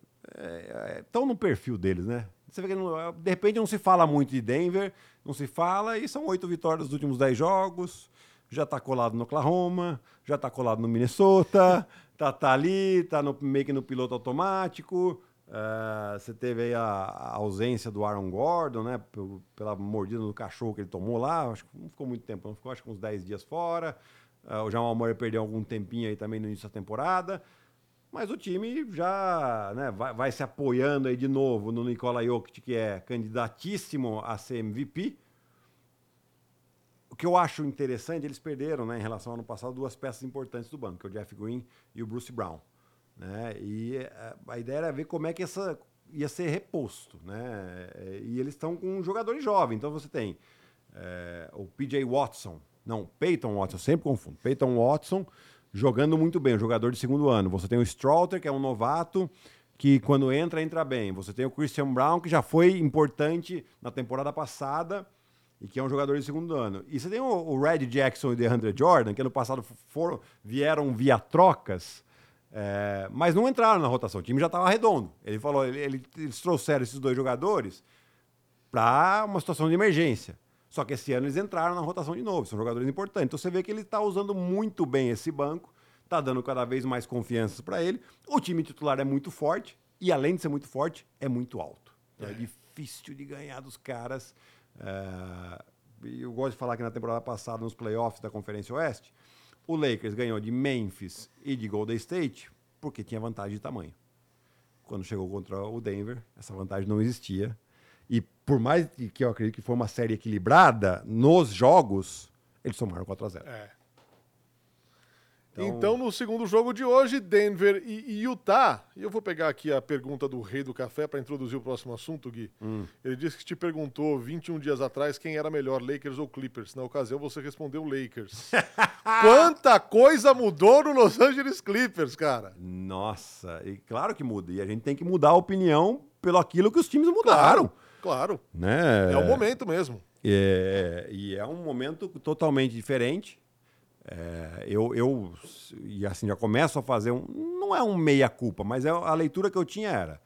estão no perfil deles, né? Você vê que não- de repente não se fala muito de Denver, não se fala, e são oito vitórias dos últimos dez jogos. Já tá colado no Oklahoma, já tá colado no Minnesota, tá, tá ali, tá no, meio que no piloto automático. Ah, você teve aí a, a ausência do Aaron Gordon, né? pelo- Pela mordida do cachorro que ele tomou lá. Acho que não ficou muito tempo, não ficou acho que uns 10 dias fora. Ah, o Jamal Murray perdeu algum tempinho aí também no início da temporada. Mas o time já né, vai, vai se apoiando aí de novo no Nikola Jokic, que é candidatíssimo a ser MVP. O que eu acho interessante, eles perderam, né, em relação ao ano passado, duas peças importantes do banco, que é o Jeff Green e o Bruce Brown. Né? E eh, a ideia era ver como é que essa ia ser reposto. Né? Eh, E eles estão com jogadores jovens. Então você tem eh, o PJ Watson, não, Peyton Watson, sempre confundo. Peyton Watson jogando muito bem, um jogador de segundo ano. Você tem o Strouter, que é um novato, que quando entra, entra bem. Você tem o Christian Brown, que já foi importante na temporada passada e que é um jogador de segundo ano. E você tem o, o Red Jackson e o DeAndre Jordan, que ano passado foram, vieram via trocas, é, mas não entraram na rotação. O time já estava redondo. Ele falou, ele- ele- eles trouxeram esses dois jogadores para uma situação de emergência. Só que esse ano eles entraram na rotação de novo, são jogadores importantes. Então você vê que ele está usando muito bem esse banco, está dando cada vez mais confiança para ele. O time titular é muito forte e, além de ser muito forte, é muito alto. Então é, difícil de ganhar dos caras. É, eu gosto de falar que na temporada passada, nos playoffs da Conferência Oeste, o Lakers ganhou de Memphis e de Golden State porque tinha vantagem de tamanho quando chegou contra o Denver, essa vantagem não existia. E por mais que eu acredito que foi uma série equilibrada, nos jogos, eles tomaram 4 a 0 É. Então- Então, no segundo jogo de hoje, Denver e Utah. E eu vou pegar aqui a pergunta do Rei do Café para introduzir o próximo assunto, Gui. Hum. Ele disse que te perguntou 21 dias atrás quem era melhor, Lakers ou Clippers. Na ocasião, você respondeu Lakers. Quanta coisa mudou no Los Angeles Clippers, cara. Nossa, e claro que muda. E a gente tem que mudar a opinião pelo aquilo que os times mudaram. Claro. Né? É o momento mesmo. É, e é um momento totalmente diferente. É, eu, eu, e assim, já começo a fazer um. Não é um meia-culpa, mas é a leitura que eu tinha era.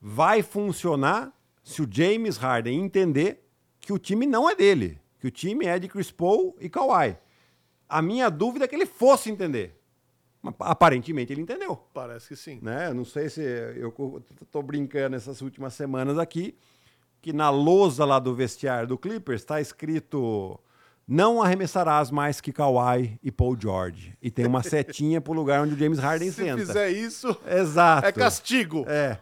Vai funcionar se o James Harden entender que o time não é dele, que o time é de Chris Paul e Kawhi. A minha dúvida é que ele fosse entender. Mas, aparentemente ele entendeu Parece que sim. né? Não sei se eu tô brincando essas últimas semanas aqui que na lousa lá do vestiário do Clippers está escrito não arremessarás mais que Kawhi e Paul George e tem uma setinha pro lugar onde o James Harden Se senta. fizer isso, Exato. é castigo. É.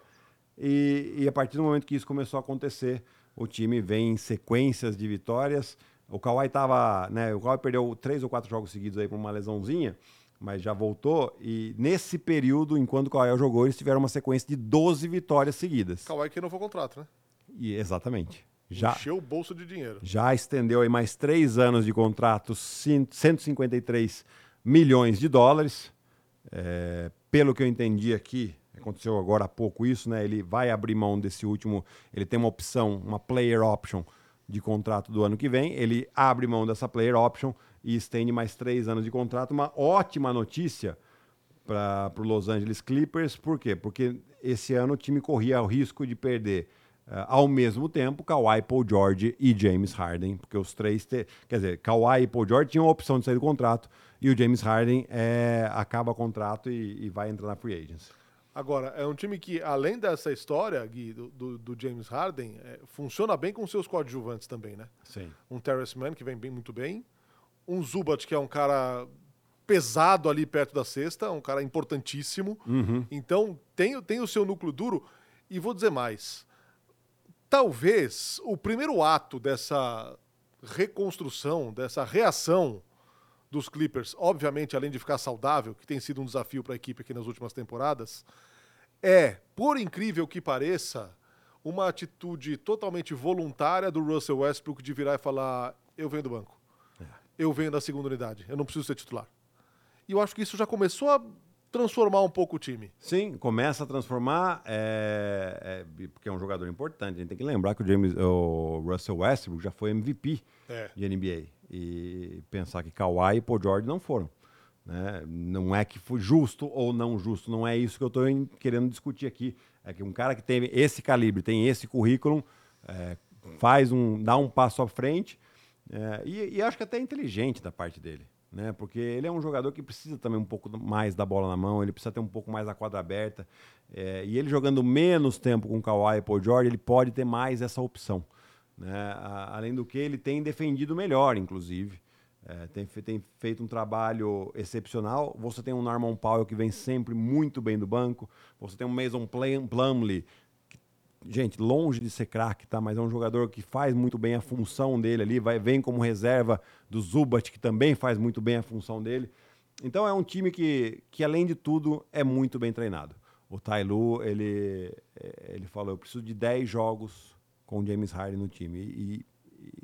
E, e a partir do momento que isso começou a acontecer, o time vem em sequências de vitórias. O Kawhi tava, né, o Kawhi perdeu três ou quatro jogos seguidos aí por uma lesãozinha, mas já voltou. E nesse período, enquanto o Kawhi jogou, eles tiveram uma sequência de 12 vitórias seguidas. Kawhi que não foi contrato, né? E, exatamente. Já, Encheu o bolso de dinheiro. já estendeu aí mais três anos de contrato, cin- 153 milhões de dólares. É, pelo que eu entendi aqui, aconteceu agora há pouco isso, né? Ele vai abrir mão desse último. Ele tem uma opção, uma player option de contrato do ano que vem. Ele abre mão dessa player option e estende mais três anos de contrato. Uma ótima notícia para o Los Angeles Clippers. Por quê? Porque esse ano o time corria o risco de perder eh, ao mesmo tempo Kawhi, Paul George e James Harden, porque os três, te... quer dizer, Kawhi e Paul George tinham a opção de sair do contrato e o James Harden eh, acaba o contrato e, e vai entrar na free agency. Agora, é um time que, além dessa história, Gui, do, do- do James Harden, é, funciona bem com seus coadjuvantes também, né? Sim. Um Terrence Mann, que vem bem muito bem. Um Zubat, que é um cara pesado ali perto da cesta, um cara importantíssimo. Então, tem, tem o seu núcleo duro. E vou dizer mais. Talvez o primeiro ato dessa reconstrução, dessa reação dos Clippers, obviamente, além de ficar saudável, que tem sido um desafio para a equipe aqui nas últimas temporadas, é, por incrível que pareça, uma atitude totalmente voluntária do Russell Westbrook de virar e falar: eu venho do banco. Eu venho da segunda unidade, eu não preciso ser titular. E eu acho que isso já começou a transformar um pouco o time. Sim, começa a transformar, é, é, porque é um jogador importante. A gente tem que lembrar que o, James, o Russell Westbrook já foi MVP É. de NBA. E pensar que Kawhi e Paul George não foram. Né? Não é que foi justo ou não justo, não é isso que eu estou querendo discutir aqui. É que um cara que tem esse calibre, tem esse currículo, é, faz um, dá um passo à frente é, e, e acho que até é inteligente da parte dele. Né? Porque ele é um jogador que precisa também um pouco mais da bola na mão, ele precisa ter um pouco mais a quadra aberta. É, e ele jogando menos tempo com o Kawhi e Paul George, ele pode ter mais essa opção. Né? A, além do que, ele tem defendido melhor, inclusive. É, tem, tem, feito um trabalho excepcional. Você tem um Norman Powell que vem sempre muito bem do banco. Você tem um Mason Plumlee, que, gente, longe de ser craque, tá? Mas é um jogador que faz muito bem a função dele ali. Vai, vem como reserva do Zubat, que também faz muito bem a função dele. Então é um time que, que além de tudo, é muito bem treinado. O Tailu, ele, ele falou, eu preciso de 10 jogos com o James Harden no time. E,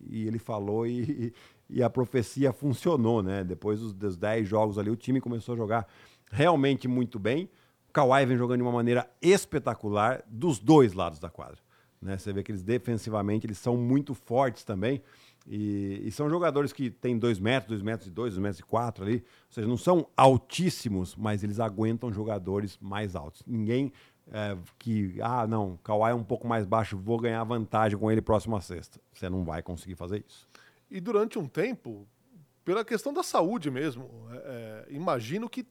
e ele falou e, e, a profecia funcionou, né? Depois dos 10 jogos ali, o time começou a jogar realmente muito bem. Kawhi vem jogando de uma maneira espetacular dos dois lados da quadra. Né? Você vê que eles defensivamente eles são muito fortes também. E, e são jogadores que têm 2 metros, 2 metros e 2, 2 metros e 4 ali. Ou seja, não são altíssimos, mas eles aguentam jogadores mais altos. Ninguém é, que, ah, não, Kawhi é um pouco mais baixo, vou ganhar vantagem com ele próximo à sexta. Você não vai conseguir fazer isso. E durante um tempo, pela questão da saúde mesmo, é, é imagino que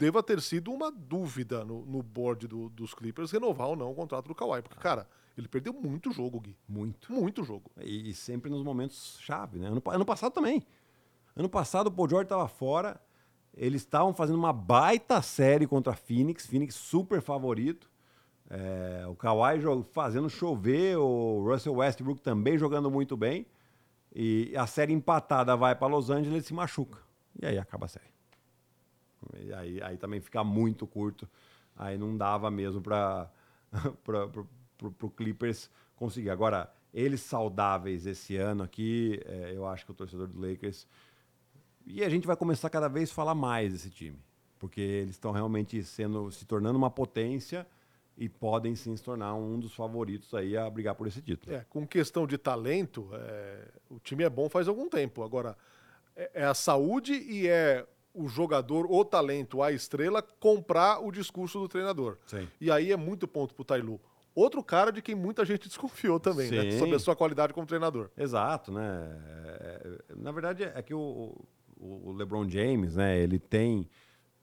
deva ter sido uma dúvida no, no board do, dos Clippers renovar ou não o contrato do Kawhi. Porque, cara, ele perdeu muito jogo, Gui. Muito. Muito jogo. E, e sempre nos momentos chave, né? Ano, ano passado também. Ano passado o Paul George estava fora eles estavam fazendo uma baita série contra a Phoenix, Phoenix super favorito. É, o Kawhi fazendo chover, o Russell Westbrook também jogando muito bem. E a série empatada vai para Los Angeles e se machuca. E aí acaba a série. E aí, aí também fica muito curto. Aí não dava mesmo para o Clippers conseguir. Agora, eles saudáveis esse ano aqui, é, eu acho que o torcedor do Lakers e a gente vai começar cada vez a falar mais desse time, porque eles estão realmente sendo, se tornando uma potência e podem sim se tornar um dos favoritos aí a brigar por esse título. É, com questão de talento, é, o time é bom faz algum tempo. Agora, é, é a saúde e é o jogador, o talento, a estrela, comprar o discurso do treinador. Sim. E aí é muito ponto pro Tailu. Outro cara de quem muita gente desconfiou também, né? Sobre a sua qualidade como treinador. Exato, né? É, é, na verdade, é que o, o, LeBron James, né? Ele tem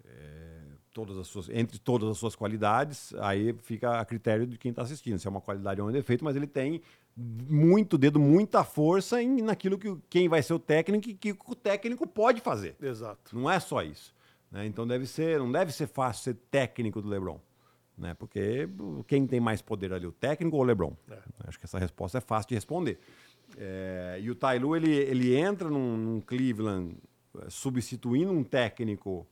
é, todas as suas, entre todas as suas qualidades, aí fica a critério de quem está assistindo, se é uma qualidade ou um defeito, mas ele tem muito dedo, muita força em, naquilo que quem vai ser o técnico e que o técnico pode fazer. Exato. Não é só isso. Né? Então deve ser, não deve ser fácil ser técnico do LeBron. Né? Porque quem tem mais poder ali, o técnico ou o LeBron? É. Acho que essa resposta é fácil de responder. É, e o Tailu, ele, ele entra num, num Cleveland substituindo um técnico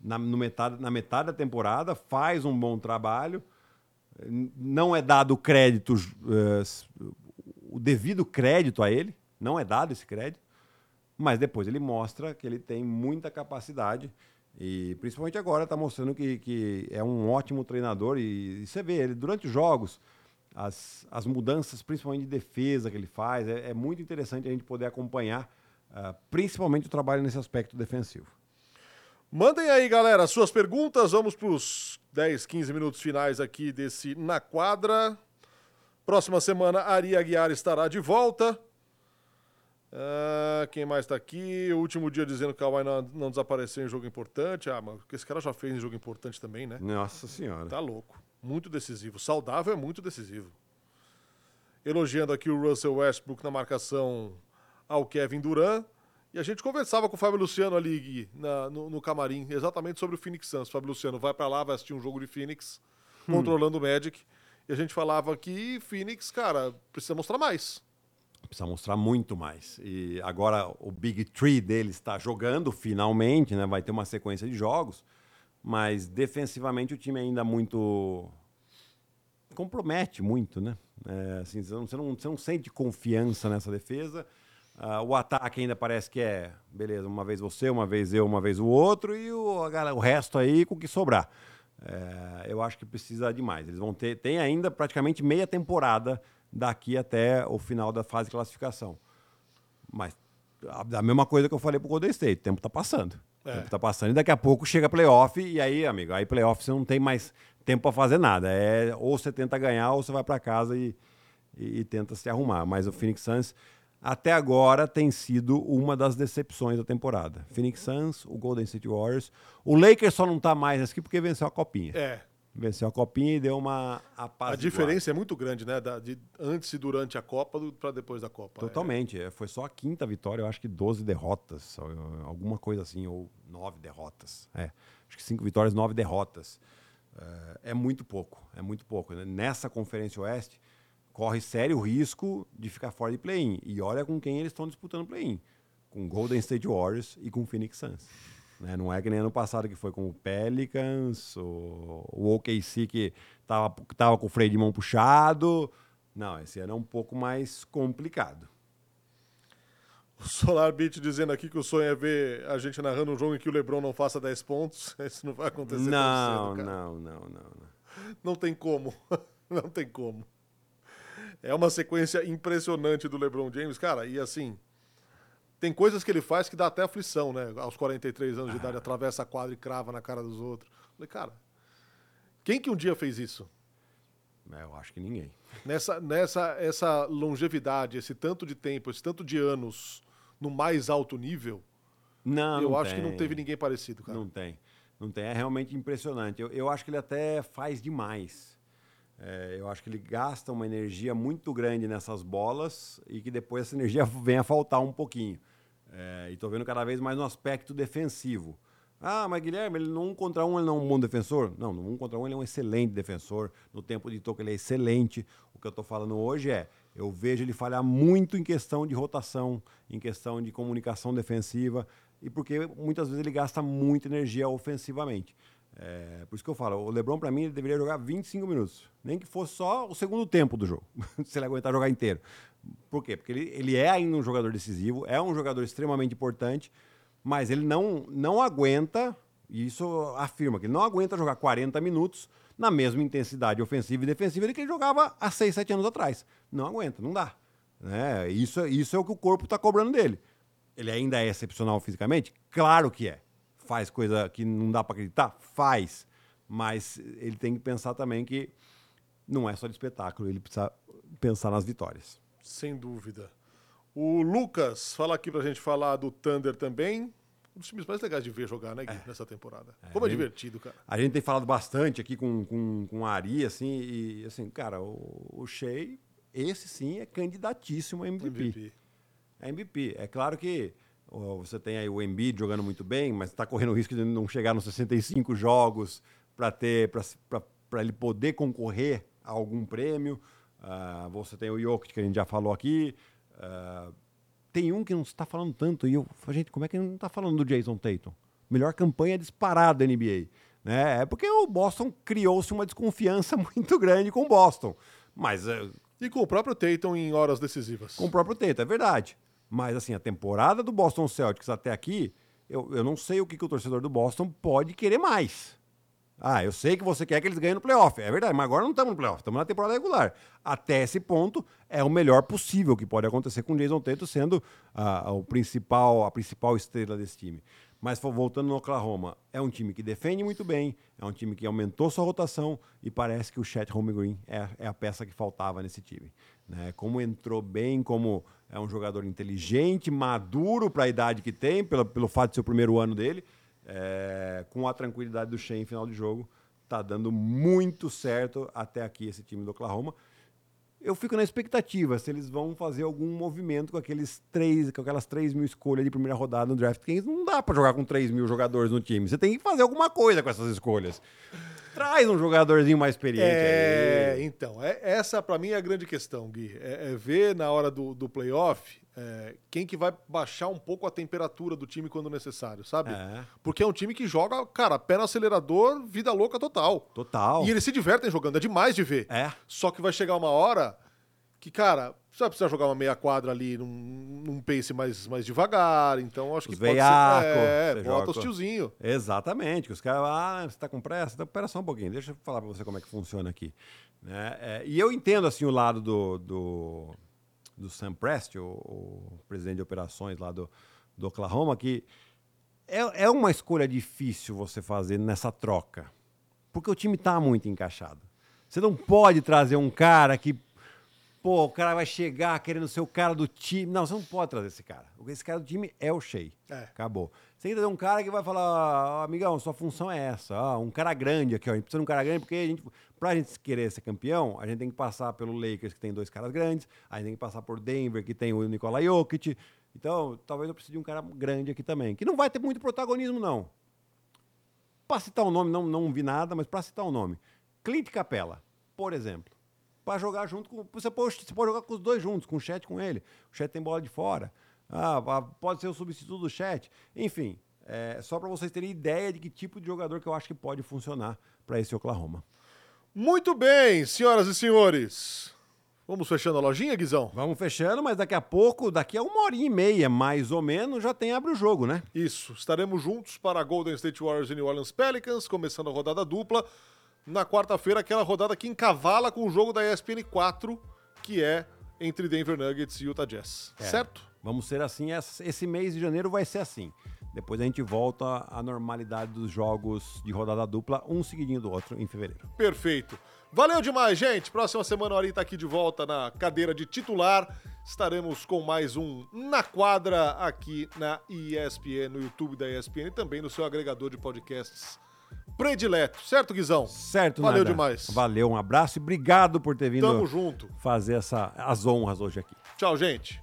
na, metade, na metade da temporada, faz um bom trabalho, não é dado crédito, uh, o devido crédito a ele, não é dado esse crédito, mas depois ele mostra que ele tem muita capacidade e principalmente agora está mostrando que, que é um ótimo treinador e, e, você vê ele durante os jogos as, as mudanças, principalmente de defesa que ele faz, é, é muito interessante a gente poder acompanhar uh, principalmente o trabalho nesse aspecto defensivo. Mandem aí, galera, suas perguntas. Vamos para os 10, 15 minutos finais aqui desse Na Quadra. Próxima semana, Ari Aguiar estará de volta. Uh, quem mais está aqui? O último dia dizendo que o Kawhi não, não, desapareceu em jogo importante. Ah, mas esse cara já fez em jogo importante também, né? Nossa senhora. Tá louco. Muito decisivo. Saudável é muito decisivo. Elogiando aqui o Russell Westbrook na marcação ao Kevin Durant. E a gente conversava com o Fábio Luciano ali Gui, na, no, no, camarim, exatamente sobre o Phoenix Suns. O Fábio Luciano vai para lá, vai assistir um jogo de Phoenix, hum. controlando o Magic. E a gente falava que Phoenix, cara, precisa mostrar mais. Precisa mostrar muito mais. E agora o Big Tree dele está jogando finalmente, né? Vai ter uma sequência de jogos. Mas defensivamente o time ainda muito. compromete muito, né? É, assim, você, não, você, não, você não sente confiança nessa defesa. Uh, o ataque ainda parece que é, beleza, uma vez você, uma vez eu, uma vez o outro, e o, o resto aí com o que sobrar. É, eu acho que precisa de mais. Eles vão ter, tem ainda praticamente meia temporada daqui até o final da fase de classificação. Mas a, a mesma coisa que eu falei pro Golden State, o tempo está passando. É. O tempo tá passando e daqui a pouco chega playoff e aí, amigo, aí playoff você não tem mais tempo para fazer nada. É ou você tenta ganhar ou você vai para casa e, e, e, tenta se arrumar. Mas o Phoenix Suns até agora tem sido uma das decepções da temporada. Phoenix Suns, o Golden State Warriors, o Lakers só não tá mais aqui porque venceu a copinha. É. Venceu a copinha e deu uma A diferença é muito grande, né? Da, de antes e durante a Copa para depois da Copa. Totalmente. É. Foi só a quinta vitória, eu acho que 12 derrotas, alguma coisa assim, ou nove derrotas. É. Acho que cinco vitórias, nove derrotas. É, é muito pouco, é muito pouco. Né? Nessa Conferência Oeste, corre sério risco de ficar fora de play-in. E olha com quem eles estão disputando play-in. Com Golden State Warriors e com Phoenix Suns. Né? Não é que nem ano passado que foi com o Pelicans, o, o OKC que tava, tava com o freio de mão puxado. Não, esse ano é um pouco mais complicado. O Solar Beat dizendo aqui que o sonho é ver a gente narrando um jogo em que o LeBron não faça 10 pontos. Isso não vai acontecer não, cedo, não, não, não, não. Não tem como. Não tem como. É uma sequência impressionante do LeBron James, cara, e assim, tem coisas que ele faz que dá até aflição, né? Aos 43 anos de idade, atravessa a quadra e crava na cara dos outros. Falei, cara, quem que um dia fez isso? É, eu acho que ninguém. Nessa, nessa essa longevidade, esse tanto de tempo, esse tanto de anos no mais alto nível, não, eu não acho tem. que não teve ninguém parecido, cara. Não tem. Não tem. É realmente impressionante. Eu, eu acho que ele até faz demais. É, eu acho que ele gasta uma energia muito grande nessas bolas e que depois essa energia vem a faltar um pouquinho. É, e estou vendo cada vez mais no aspecto defensivo. Ah, mas Guilherme, ele no um contra um ele não é um bom defensor? Não, no um contra um ele é um excelente defensor. No tempo de toque ele é excelente. O que eu estou falando hoje é, eu vejo ele falhar muito em questão de rotação, em questão de comunicação defensiva, e porque muitas vezes ele gasta muita energia ofensivamente. É, por isso que eu falo, o LeBron para mim ele deveria jogar 25 minutos, nem que fosse só o segundo tempo do jogo, se ele aguentar jogar inteiro. Por quê? Porque ele, ele é ainda um jogador decisivo, é um jogador extremamente importante, mas ele não, não aguenta, e isso afirma que ele não aguenta jogar 40 minutos na mesma intensidade ofensiva e defensiva que ele jogava há 6, 7 anos atrás. Não aguenta, não dá. Né? Isso, isso é o que o corpo está cobrando dele. Ele ainda é excepcional fisicamente? Claro que é. Faz coisa que não dá para acreditar? Faz. Mas ele tem que pensar também que não é só de espetáculo, ele precisa pensar nas vitórias. Sem dúvida. O Lucas fala aqui pra gente falar do Thunder também. Um dos times mais legais de ver jogar, né, Gui, é. nessa temporada. É, Como é divertido, cara. A gente tem falado bastante aqui com, com, com a Ari, assim, e assim, cara, o, o Shea, esse sim é candidatíssimo a MVP. MVP. É MVP. É claro que você tem aí o Embiid jogando muito bem, mas está correndo o risco de não chegar nos 65 jogos para ter para ele poder concorrer a algum prêmio. Uh, você tem o Jokic, que a gente já falou aqui. Uh, tem um que não está falando tanto. E eu, gente, como é que não está falando do Jason Tatum? Melhor campanha disparada da NBA. Né? É porque o Boston criou-se uma desconfiança muito grande com o Boston. Mas. Uh, e com o próprio Tatum em horas decisivas. Com o próprio Tatum, é verdade. Mas, assim, a temporada do Boston Celtics até aqui, eu, eu não sei o que, que o torcedor do Boston pode querer mais. Ah, eu sei que você quer que eles ganhem no playoff. É verdade, mas agora não estamos no playoff, estamos na temporada regular. Até esse ponto, é o melhor possível que pode acontecer com o Jason Tatum sendo ah, o principal, a principal estrela desse time. Mas voltando no Oklahoma, é um time que defende muito bem, é um time que aumentou sua rotação e parece que o Chet Holmgren é, é a peça que faltava nesse time. Né? Como entrou bem, como é um jogador inteligente, maduro para a idade que tem, pelo, pelo fato de ser o primeiro ano dele, é, com a tranquilidade do Shea em final de jogo, tá dando muito certo até aqui esse time do Oklahoma. Eu fico na expectativa se eles vão fazer algum movimento com aqueles três, com aquelas 3 mil escolhas de primeira rodada no draft. Porque não dá para jogar com 3 mil jogadores no time. Você tem que fazer alguma coisa com essas escolhas. Traz um jogadorzinho mais experiente. É, aí. então, é, essa para mim é a grande questão, Gui. É, é ver na hora do, do playoff é, quem que vai baixar um pouco a temperatura do time quando necessário, sabe? É. Porque é um time que joga, cara, pé no acelerador, vida louca total. Total. E eles se divertem jogando, é demais de ver. É. Só que vai chegar uma hora que, cara, você vai precisar jogar uma meia quadra ali num, num pace mais, mais devagar, então acho os que pode ser... É, bota os tiozinho. Exatamente, os caras, ah, você tá com pressa? Então, pera só um pouquinho, deixa eu falar pra você como é que funciona aqui. Né? É, e eu entendo, assim, o lado do... do do Sam Prest, o, o, presidente de operações lá do, do Oklahoma, que é, é uma escolha difícil você fazer nessa troca. Porque o time tá muito encaixado. Você não pode trazer um cara que pô, o cara vai chegar querendo ser o cara do time. Não, você não pode trazer esse cara. Esse cara do time é o Shea. É. Acabou. Você tem que trazer um cara que vai falar, "Ah, amigão, sua função é essa. Ah, um cara grande aqui, ó. A gente precisa de um cara grande porque a gente, pra gente querer ser campeão, a gente tem que passar pelo Lakers, que tem dois caras grandes. A gente tem que passar por Denver, que tem o Nikola Jokic. Então, talvez eu precise de um cara grande aqui também. Que não vai ter muito protagonismo, não. Pra citar um nome, não, não vi nada, mas pra citar um nome. Clint Capella, por exemplo. Pra jogar junto com. Você pode, você pode jogar com os dois juntos, com o chat com ele. O chat tem bola de fora. Ah, ah, pode ser o substituto do chat. Enfim, é só pra vocês terem ideia de que tipo de jogador que eu acho que pode funcionar pra esse Oklahoma. Muito bem, senhoras e senhores. Vamos fechando a lojinha, Guizão? Vamos fechando, mas daqui a pouco, daqui a uma hora e meia, mais ou menos, já tem abre o jogo, né? Isso, estaremos juntos para Golden State Warriors e New Orleans Pelicans, começando a rodada dupla. Na quarta-feira, aquela rodada que encavala com o jogo da ESPN 4, que é entre Denver Nuggets e Utah Jazz. É. Certo? Vamos ser assim, esse mês de janeiro vai ser assim. Depois a gente volta à normalidade dos jogos de rodada dupla, um seguidinho do outro, em fevereiro. Perfeito. Valeu demais, gente. Próxima semana o Ari tá aqui de volta na cadeira de titular. Estaremos com mais um Na Quadra aqui na ESPN, no YouTube da ESPN e também no seu agregador de podcasts predileto. Certo, Guizão? Certo, Valeu Nada? demais. Valeu, um abraço e obrigado por ter vindo Tamo junto. fazer essa, as honras hoje aqui. Tchau, gente.